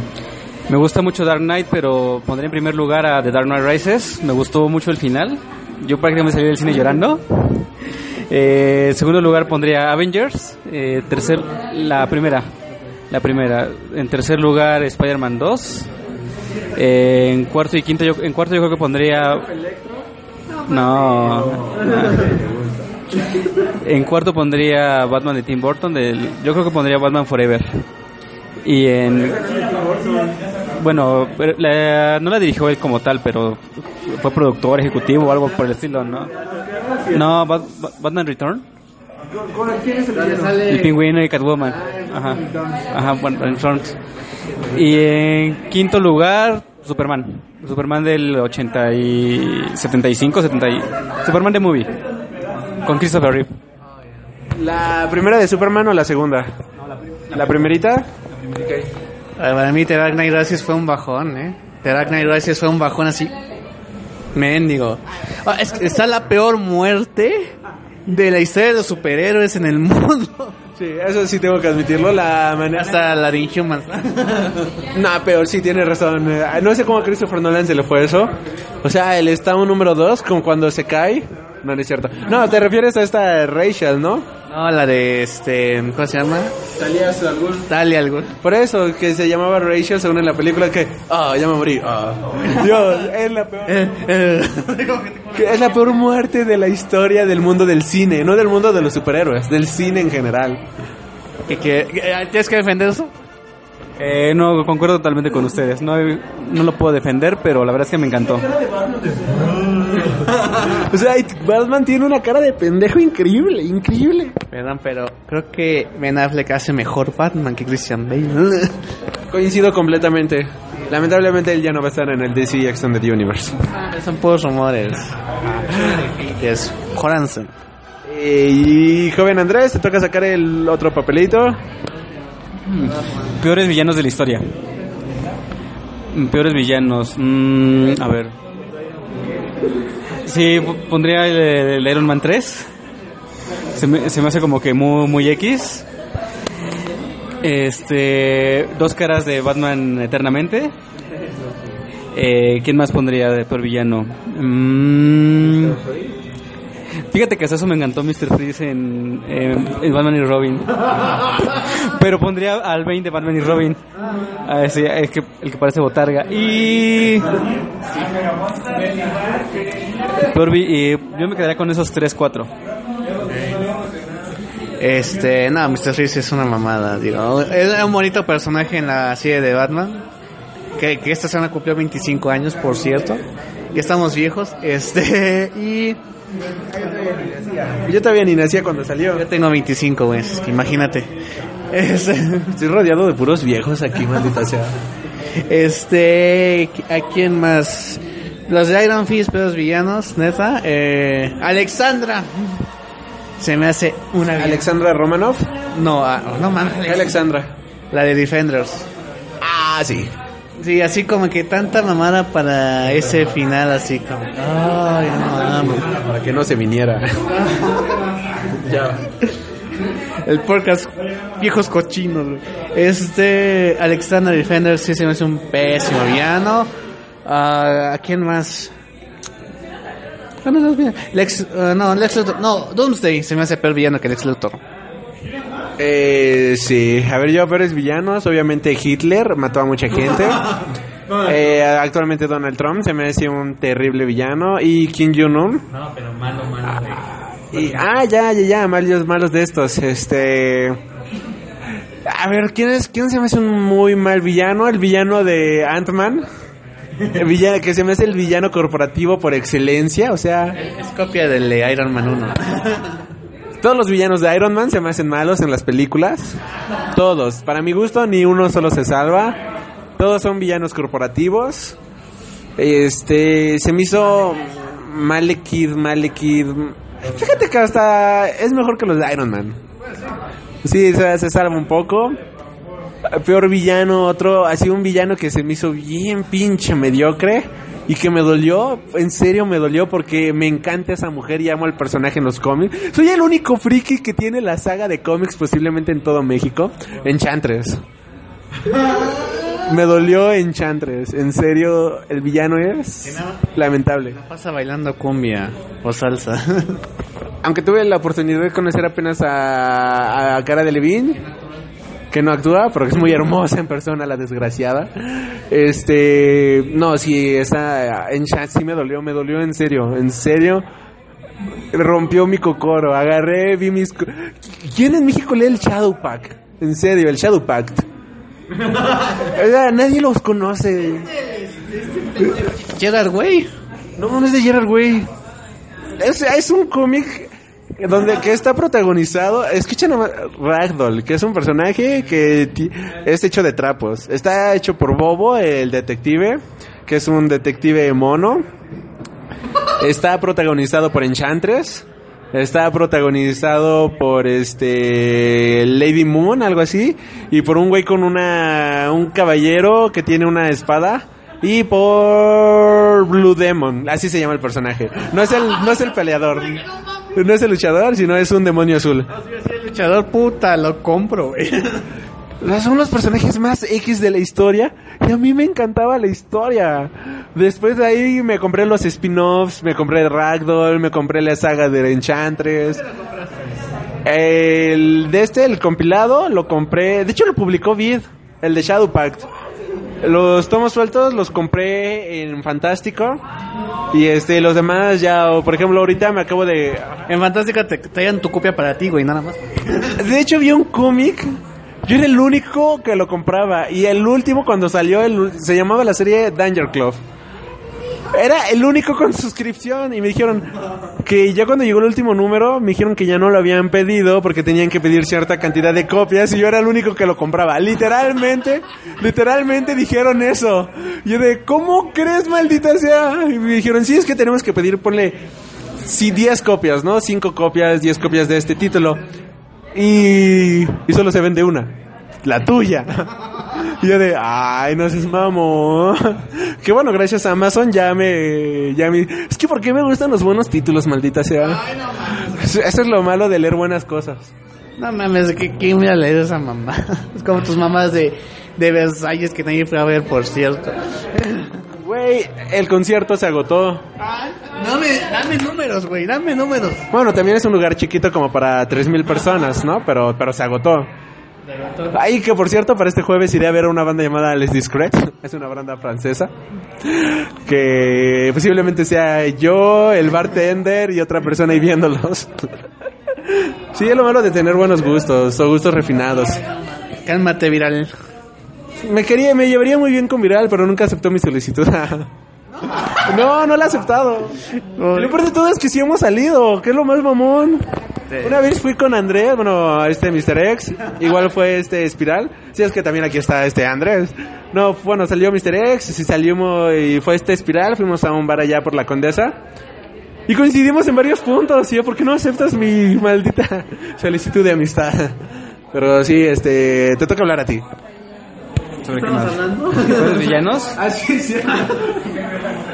me gusta mucho Dark Knight, pero pondré en primer lugar a The Dark Knight Rises. Me gustó mucho el final. Yo prácticamente salí del cine llorando. Eh, segundo lugar pondría Avengers. Eh, tercer, la primera. La primera. En tercer lugar, Spider-Man 2. Eh, en cuarto y quinto, yo, en cuarto yo creo que pondría... No. En cuarto pondría Batman de Tim Burton. Del, yo creo que pondría Batman Forever. Y en. Bueno, la- no la dirigió él como tal, pero fue productor ejecutivo o algo por el estilo, ¿no? No, Bat- Bat- Batman Return. El pingüino y Catwoman. Ajá. Ajá, bueno, en front. Y en quinto lugar, Superman. Superman del 80 y 75, 70 y... Superman de Movie. Con Christopher Reeve. ¿La primera de Superman o la segunda? ¿La primerita? Eh, Para mí, The Dark Knight Rises fue un bajón, ¿eh? The Dark Knight Rises fue un bajón así. Mendigo. Ah, es está la peor muerte de la historia de los superhéroes en el mundo. Sí, eso sí tengo que admitirlo. La manera. Hasta la de Inhumans. No, peor, sí, tiene razón. Eh, No sé cómo a Christopher Nolan se le fue eso. O sea, el estado número 2, como cuando se cae. No, no es cierto. No, te refieres a esta Rachel, ¿no? No, la de este. ¿Cómo se llama? Talia al Ghul. Talia al Ghul. Por eso, que se llamaba Rachel según en la película que... Ah, ya me morí. Ah. Dios, es la peor... que es la peor muerte de la historia del mundo del cine. No del mundo de los superhéroes, del cine en general. ¿Que, que, que- ¿Tienes que defender eso? Eh, no, concuerdo totalmente con ustedes. No, no lo puedo defender, pero la verdad es que me encantó. O sea, Batman tiene una cara de pendejo increíble, increíble. Perdón, pero creo que Ben Affleck hace mejor Batman que Christian Bale. Coincido completamente. Lamentablemente él ya no va a estar en el DC Extended Universe. Son puros rumores. Es jódanse. Eh, y joven Andrés, te toca sacar el otro papelito. Peores villanos de la historia. Mm, Peores villanos. Mm, a ver. Sí, pondría el, Iron Man 3. Se me, se me hace como que muy, muy X. Este. Dos caras de Batman eternamente. Eh, ¿Quién más pondría de peor villano? Mm, Fíjate que hasta eso me encantó Mr. Freeze en, Batman y Robin. Pero pondría al Bane de Batman y Robin. A ese, el, que, el que parece botarga. Y. Yo me quedaría con esos 3, 4. Este, no, Mr. Freeze es una mamada, digo. Es un bonito personaje en la serie de Batman. Que, que esta semana cumplió 25 años, por cierto. Ya estamos viejos. Este, y Yo todavía ni nacía cuando salió. yo tengo 25, güey. es que Imagínate. Estoy rodeado de puros viejos aquí, maldita sea. Este, ¿a quién más? Los de Iron Fist, pedos villanos, neta. Eh, Alexandra. Se me hace una. Alexandra Romanov. No, ah, no mames. Alexandra. La de Defenders. Ah, sí. Sí, así como que tanta mamada para ese final, así como. Ay, no. Para que no se viniera. ya. El podcast viejos cochinos, güey. Este Alexander Defender sí se me hace un pésimo villano. Ah, ¿A quién más? Ah. Lex, ah, no, Lex Luthor. No, Doomsday se me hace peor villano que Lex Luthor. Eh, sí, a ver, yo peores villanos, obviamente Hitler mató a mucha gente. Eh, actualmente Donald Trump se me hace un terrible villano y Kim Jong-un. No, pero malo, malo. Y, ah, ya, ya, ya, malos, malos de estos. Este. A ver, ¿quién es? ¿Quién se me hace un muy mal villano? El villano de Ant-Man. Villano, que se me hace el villano corporativo por excelencia, o sea. Es copia del de Iron Man 1. Todos los villanos de Iron Man se me hacen malos en las películas. Todos. Para mi gusto, ni uno solo se salva. Todos son villanos corporativos. Este, se me hizo Malekith, Malekith. Fíjate que hasta es mejor que los de Iron Man. Sí, se, se salva un poco. Peor villano, otro, así un villano que se me hizo bien pinche mediocre y que me dolió, en serio me dolió porque me encanta esa mujer y amo al personaje en los cómics. Soy el único friki que tiene la saga de cómics posiblemente en todo México, Enchantress. Me dolió Enchantress, en serio, el villano es lamentable. Pasa bailando cumbia o salsa. Aunque tuve la oportunidad de conocer apenas a, a Cara de Levine, que no actúa, porque es muy hermosa en persona, la desgraciada. Este, no, sí, esa en chat sí me dolió, me dolió en serio, en serio. Rompió mi cocoro, agarré, vi mis... ¿Quién en México lee el Shadow Pack? En serio, el Shadow Pact. Nadie los conoce. Gerard Way. No, no es de Gerard Way. Es, es un cómic donde que está protagonizado, escuchen nomás, Ragdoll, que es un personaje que es hecho de trapos. Está hecho por Bobo, el detective, que es un detective mono. Está protagonizado por Enchantress. Está protagonizado por este Lady Moon, algo así, y por un güey con una un caballero que tiene una espada y por Blue Demon, así se llama el personaje. No es el no es el peleador. No es el luchador, sino es un demonio azul. Luchador puta, lo compro, güey. Son los personajes más X de la historia y a mí me encantaba la historia. Después de ahí me compré los spin-offs, me compré Ragdoll, me compré la saga de Enchantress. El de este, el compilado, lo compré. De hecho, lo publicó Vid, el de Shadow Pact. Los tomos sueltos los compré en Fantástico. Y este, los demás ya, o por ejemplo, ahorita me acabo de. En Fantástica te traían tu copia para ti, güey, nada más. De hecho, vi un cómic. Yo era el único que lo compraba. Y el último, cuando salió, el, se llamaba la serie Danger Club. Era el único con suscripción. Y me dijeron que ya cuando llegó el último número, me dijeron que ya no lo habían pedido porque tenían que pedir cierta cantidad de copias. Y yo era el único que lo compraba. Literalmente, literalmente dijeron eso. Y yo de, ¿cómo crees, maldita sea? Y me dijeron, sí, es que tenemos que pedir, ponle. Sí, 10 copias, ¿no? 5 copias, 10 copias de este título. Y, y solo se vende una. La tuya. Y yo de, ay, no seas mamón. Que bueno, gracias a Amazon ya me, ya me... Es que ¿por qué me gustan los buenos títulos, maldita sea? Eso eso es lo malo de leer buenas cosas. No mames, ¿qué- ¿quién me a leer esa mamá? Es como tus mamás de, de Versalles que nadie fue a ver, por cierto. Güey, el concierto se agotó. Dame, dame números, güey, dame números. Bueno, también es un lugar chiquito como para 3.000 personas, ¿no? Pero, pero se agotó. Ay, que por cierto, para este jueves iré a ver a una banda llamada Les Discrets. Es una banda francesa. Que posiblemente sea yo, el bartender y otra persona ahí viéndolos. Sí, es lo malo de tener buenos gustos o gustos refinados. Cálmate, viral. Me quería, me llevaría muy bien con Viral, pero nunca aceptó mi solicitud. No, no la ha aceptado. Lo peor de todo es que sí hemos salido, que es lo más mamón. Una vez fui con Andrés, bueno, este Mr. X, igual fue este Espiral. Sí, es que también aquí está este Andrés. No, bueno, salió Mr. X, y salimos y fue este Espiral, fuimos a un bar allá por la Condesa. Y coincidimos en varios puntos, y yo, ¿por qué no aceptas mi maldita solicitud de amistad? Pero sí, este, te toca hablar a ti. ¿Sobre qué más? ¿Peores villanos? Ah, sí, sí.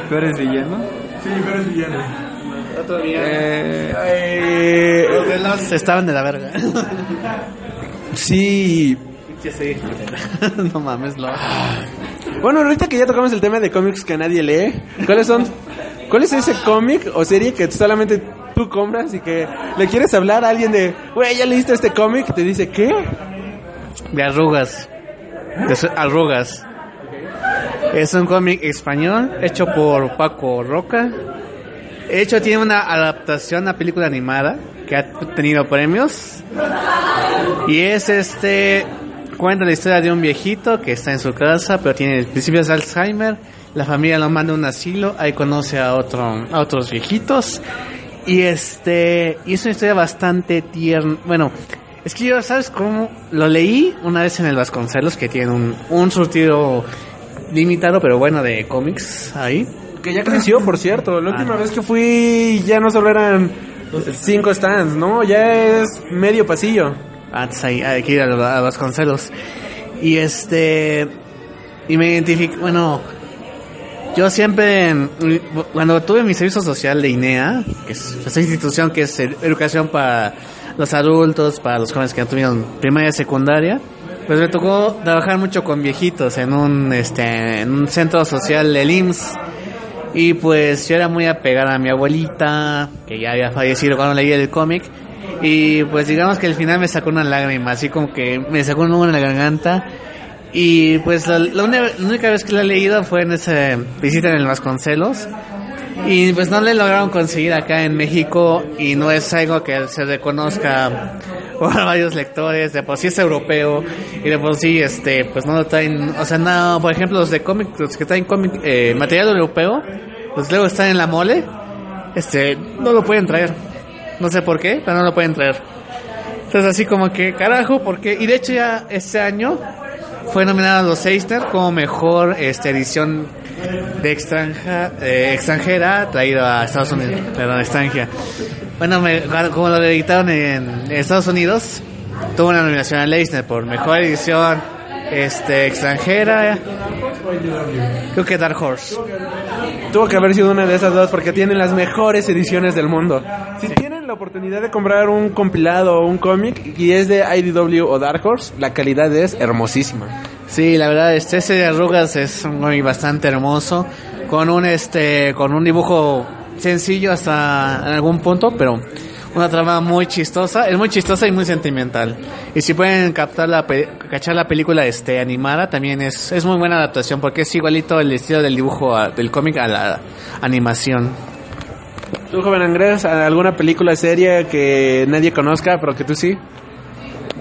¿Peores villanos? Sí, peores villanos. Otro día. Eh, Los de los estaban de la verga. sí. sí. no mames, lo. Bueno, ahorita que ya tocamos el tema de cómics que nadie lee, ¿cuáles son? ¿Cuál es ese cómic o serie que solamente tú compras y que le quieres hablar a alguien de, güey, ya leíste este cómic? Y te dice, ¿qué? De arrugas. De arrugas. Es un cómic español hecho por Paco Roca. De hecho, tiene una adaptación a película animada que ha tenido premios. Y es este. Cuenta la historia de un viejito que está en su casa, pero tiene principios de Alzheimer. La familia lo manda a un asilo, ahí conoce a, otro, a otros viejitos. Y este. Y es una historia bastante tierna. Bueno, es que yo, ¿sabes cómo? Lo leí una vez en el Vasconcelos, que tiene un, un surtido limitado, pero bueno, de cómics ahí. Que ya creció, por cierto. La última vez que fui ya no solo eran cinco stands, ¿no? Ya es medio pasillo. Antes ahí, hay que ir a, a Vasconcelos. Y este. Y me identifico. Bueno. Yo siempre. Cuando tuve mi servicio social de INEA, que es esa institución que es ed- educación para los adultos, para los jóvenes que no tuvieron primaria y secundaria, pues me tocó trabajar mucho con viejitos en un, este, en un centro social del IMSS. Y pues yo era muy apegada a mi abuelita, que ya había fallecido cuando leí el cómic. Y pues digamos que al final me sacó una lágrima, así como que me sacó un nudo en la garganta. Y pues la, la única vez que la he leído fue en esa visita en el Vasconcelos. Y pues no le lograron conseguir acá en México y no es algo que se reconozca varios lectores, de por sí es europeo y de por sí este pues no lo traen, o sea, no, por ejemplo los de cómic, los que traen cómic, eh, material europeo, pues luego están en la mole, este, no lo pueden traer. No sé por qué, pero no lo pueden traer. Entonces así como que, carajo, ¿por qué? Y de hecho ya este año fue nominado a los Eisner como mejor este, edición de extranja, eh, extranjera traído a Estados Unidos, perdón, extranjera. Bueno, me- como lo editaron en Estados Unidos, tuvo una nominación al Eisner por mejor edición este, extranjera. Creo que Dark Horse. Tuvo que haber sido una de esas dos porque tienen las mejores ediciones del mundo. Si tienen la oportunidad de comprar un compilado o un cómic y es de IDW o Dark Horse, la calidad es hermosísima. Sí, la verdad, este ese de arrugas es un cómic bastante hermoso, con un este, con un dibujo sencillo hasta en algún punto, pero una trama muy chistosa, es muy chistosa y muy sentimental. Y si pueden captar la pe- cachar la película este animada, también es es muy buena adaptación porque es igualito el estilo del dibujo a- del cómic a la animación. ¿Tú, joven Andrés, alguna película serie que nadie conozca, pero que tú sí?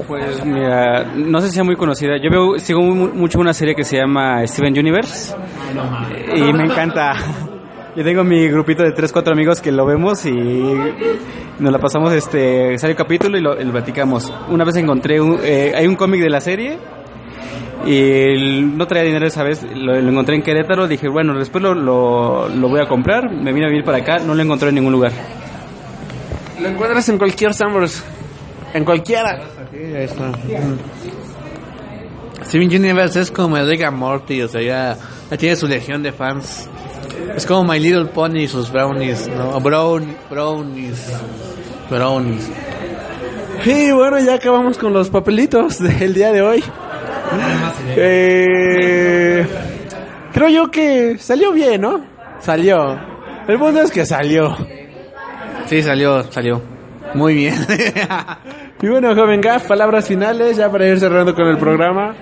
Pues mira, no sé si sea muy conocida. Yo veo, sigo mu- mucho una serie que se llama Steven Universe. Y me encanta. Yo tengo mi grupito de 3, 4 amigos que lo vemos y nos la pasamos, este, sale el capítulo y lo, y lo platicamos. Una vez encontré, un, eh, hay un cómic de la serie y el- no traía dinero esa vez, lo, lo encontré en Querétaro, dije, bueno, después lo, lo, lo voy a comprar, me vine a vivir para acá, no lo encontré en ningún lugar. Lo encuentras en cualquier Summers. En cualquiera. ahí está. Steven Universe es como el Rick and Morty, o sea, ya, ya tiene su legión de fans. Es como My Little Pony y sus brownies, ¿no? Brown, brownies, brownies. Y bueno, ya acabamos con los papelitos del día de hoy. Eh, creo yo que salió bien, ¿no? Salió. El punto es que salió. Sí, salió, salió. Muy bien. Y bueno, joven Gaff, palabras finales ya para ir cerrando con el programa.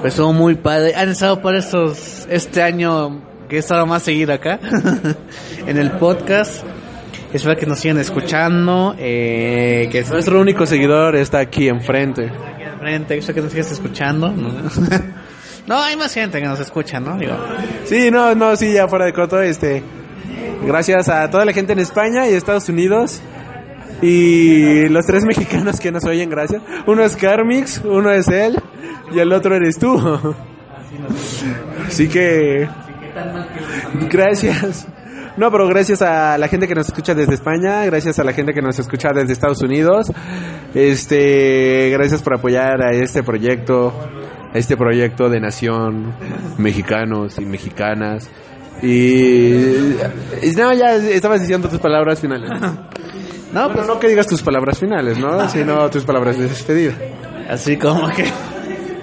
Pues estuvo muy padre. Han estado por estos, este año que he estado más seguido acá, en el podcast. Espero que nos sigan escuchando, eh, que Nuestro único seguidor está aquí enfrente. frente, espero que nos sigas escuchando. ¿no? No, hay más gente que nos escucha, ¿no? Digo, Sí, no, no, sí, ya fuera de coto, este. Gracias a toda la gente en España y Estados Unidos. Y los tres mexicanos que nos oyen, gracias. Uno es Carmix, uno es él y el otro eres tú. Así que... Gracias. No, pero gracias a la gente que nos escucha desde España, gracias a la gente que nos escucha desde Estados Unidos. Este, gracias por apoyar a este proyecto, a este proyecto de nación, mexicanos y mexicanas. Y, no, ya estabas diciendo tus palabras finales. No, pues no que digas tus palabras finales, ¿no? Sino tus palabras de despedida. Así como que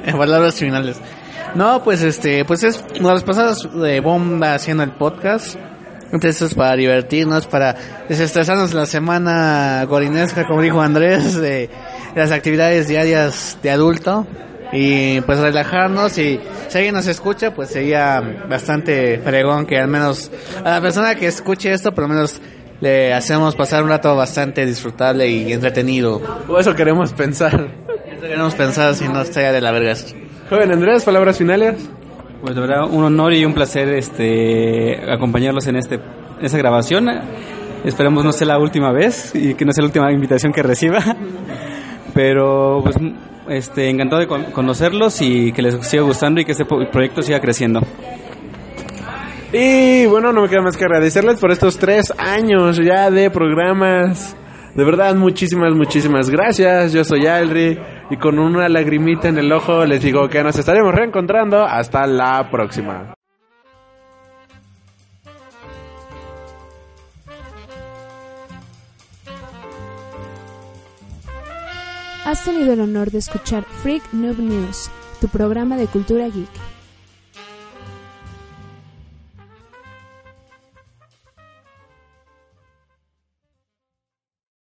en palabras finales. No, pues este, pues es una de las pasadas de bomba haciendo el podcast. Entonces es para divertirnos, para desestresarnos la semana gorinesca, como dijo Andrés, de, las actividades diarias de adulto y pues relajarnos y si alguien nos escucha pues sería bastante fregón que al menos a la persona que escuche esto por lo menos le hacemos pasar un rato bastante disfrutable y entretenido. O eso queremos pensar. Eso queremos pensar si no estaría de la verga. Joven Andrés, palabras finales. Pues de verdad, un honor y un placer este acompañarlos en este esta grabación. Esperemos no sea la última vez y que no sea la última invitación que reciba. Pero pues este encantado de con- conocerlos y que les siga gustando y que este proyecto siga creciendo. Y bueno, no me queda más que agradecerles por estos tres años ya de programas. De verdad, muchísimas, muchísimas gracias. Yo soy Alri y con una lagrimita en el ojo les digo que nos estaremos reencontrando. Hasta la próxima. Has tenido el honor de escuchar Freak Noob News, tu programa de cultura geek.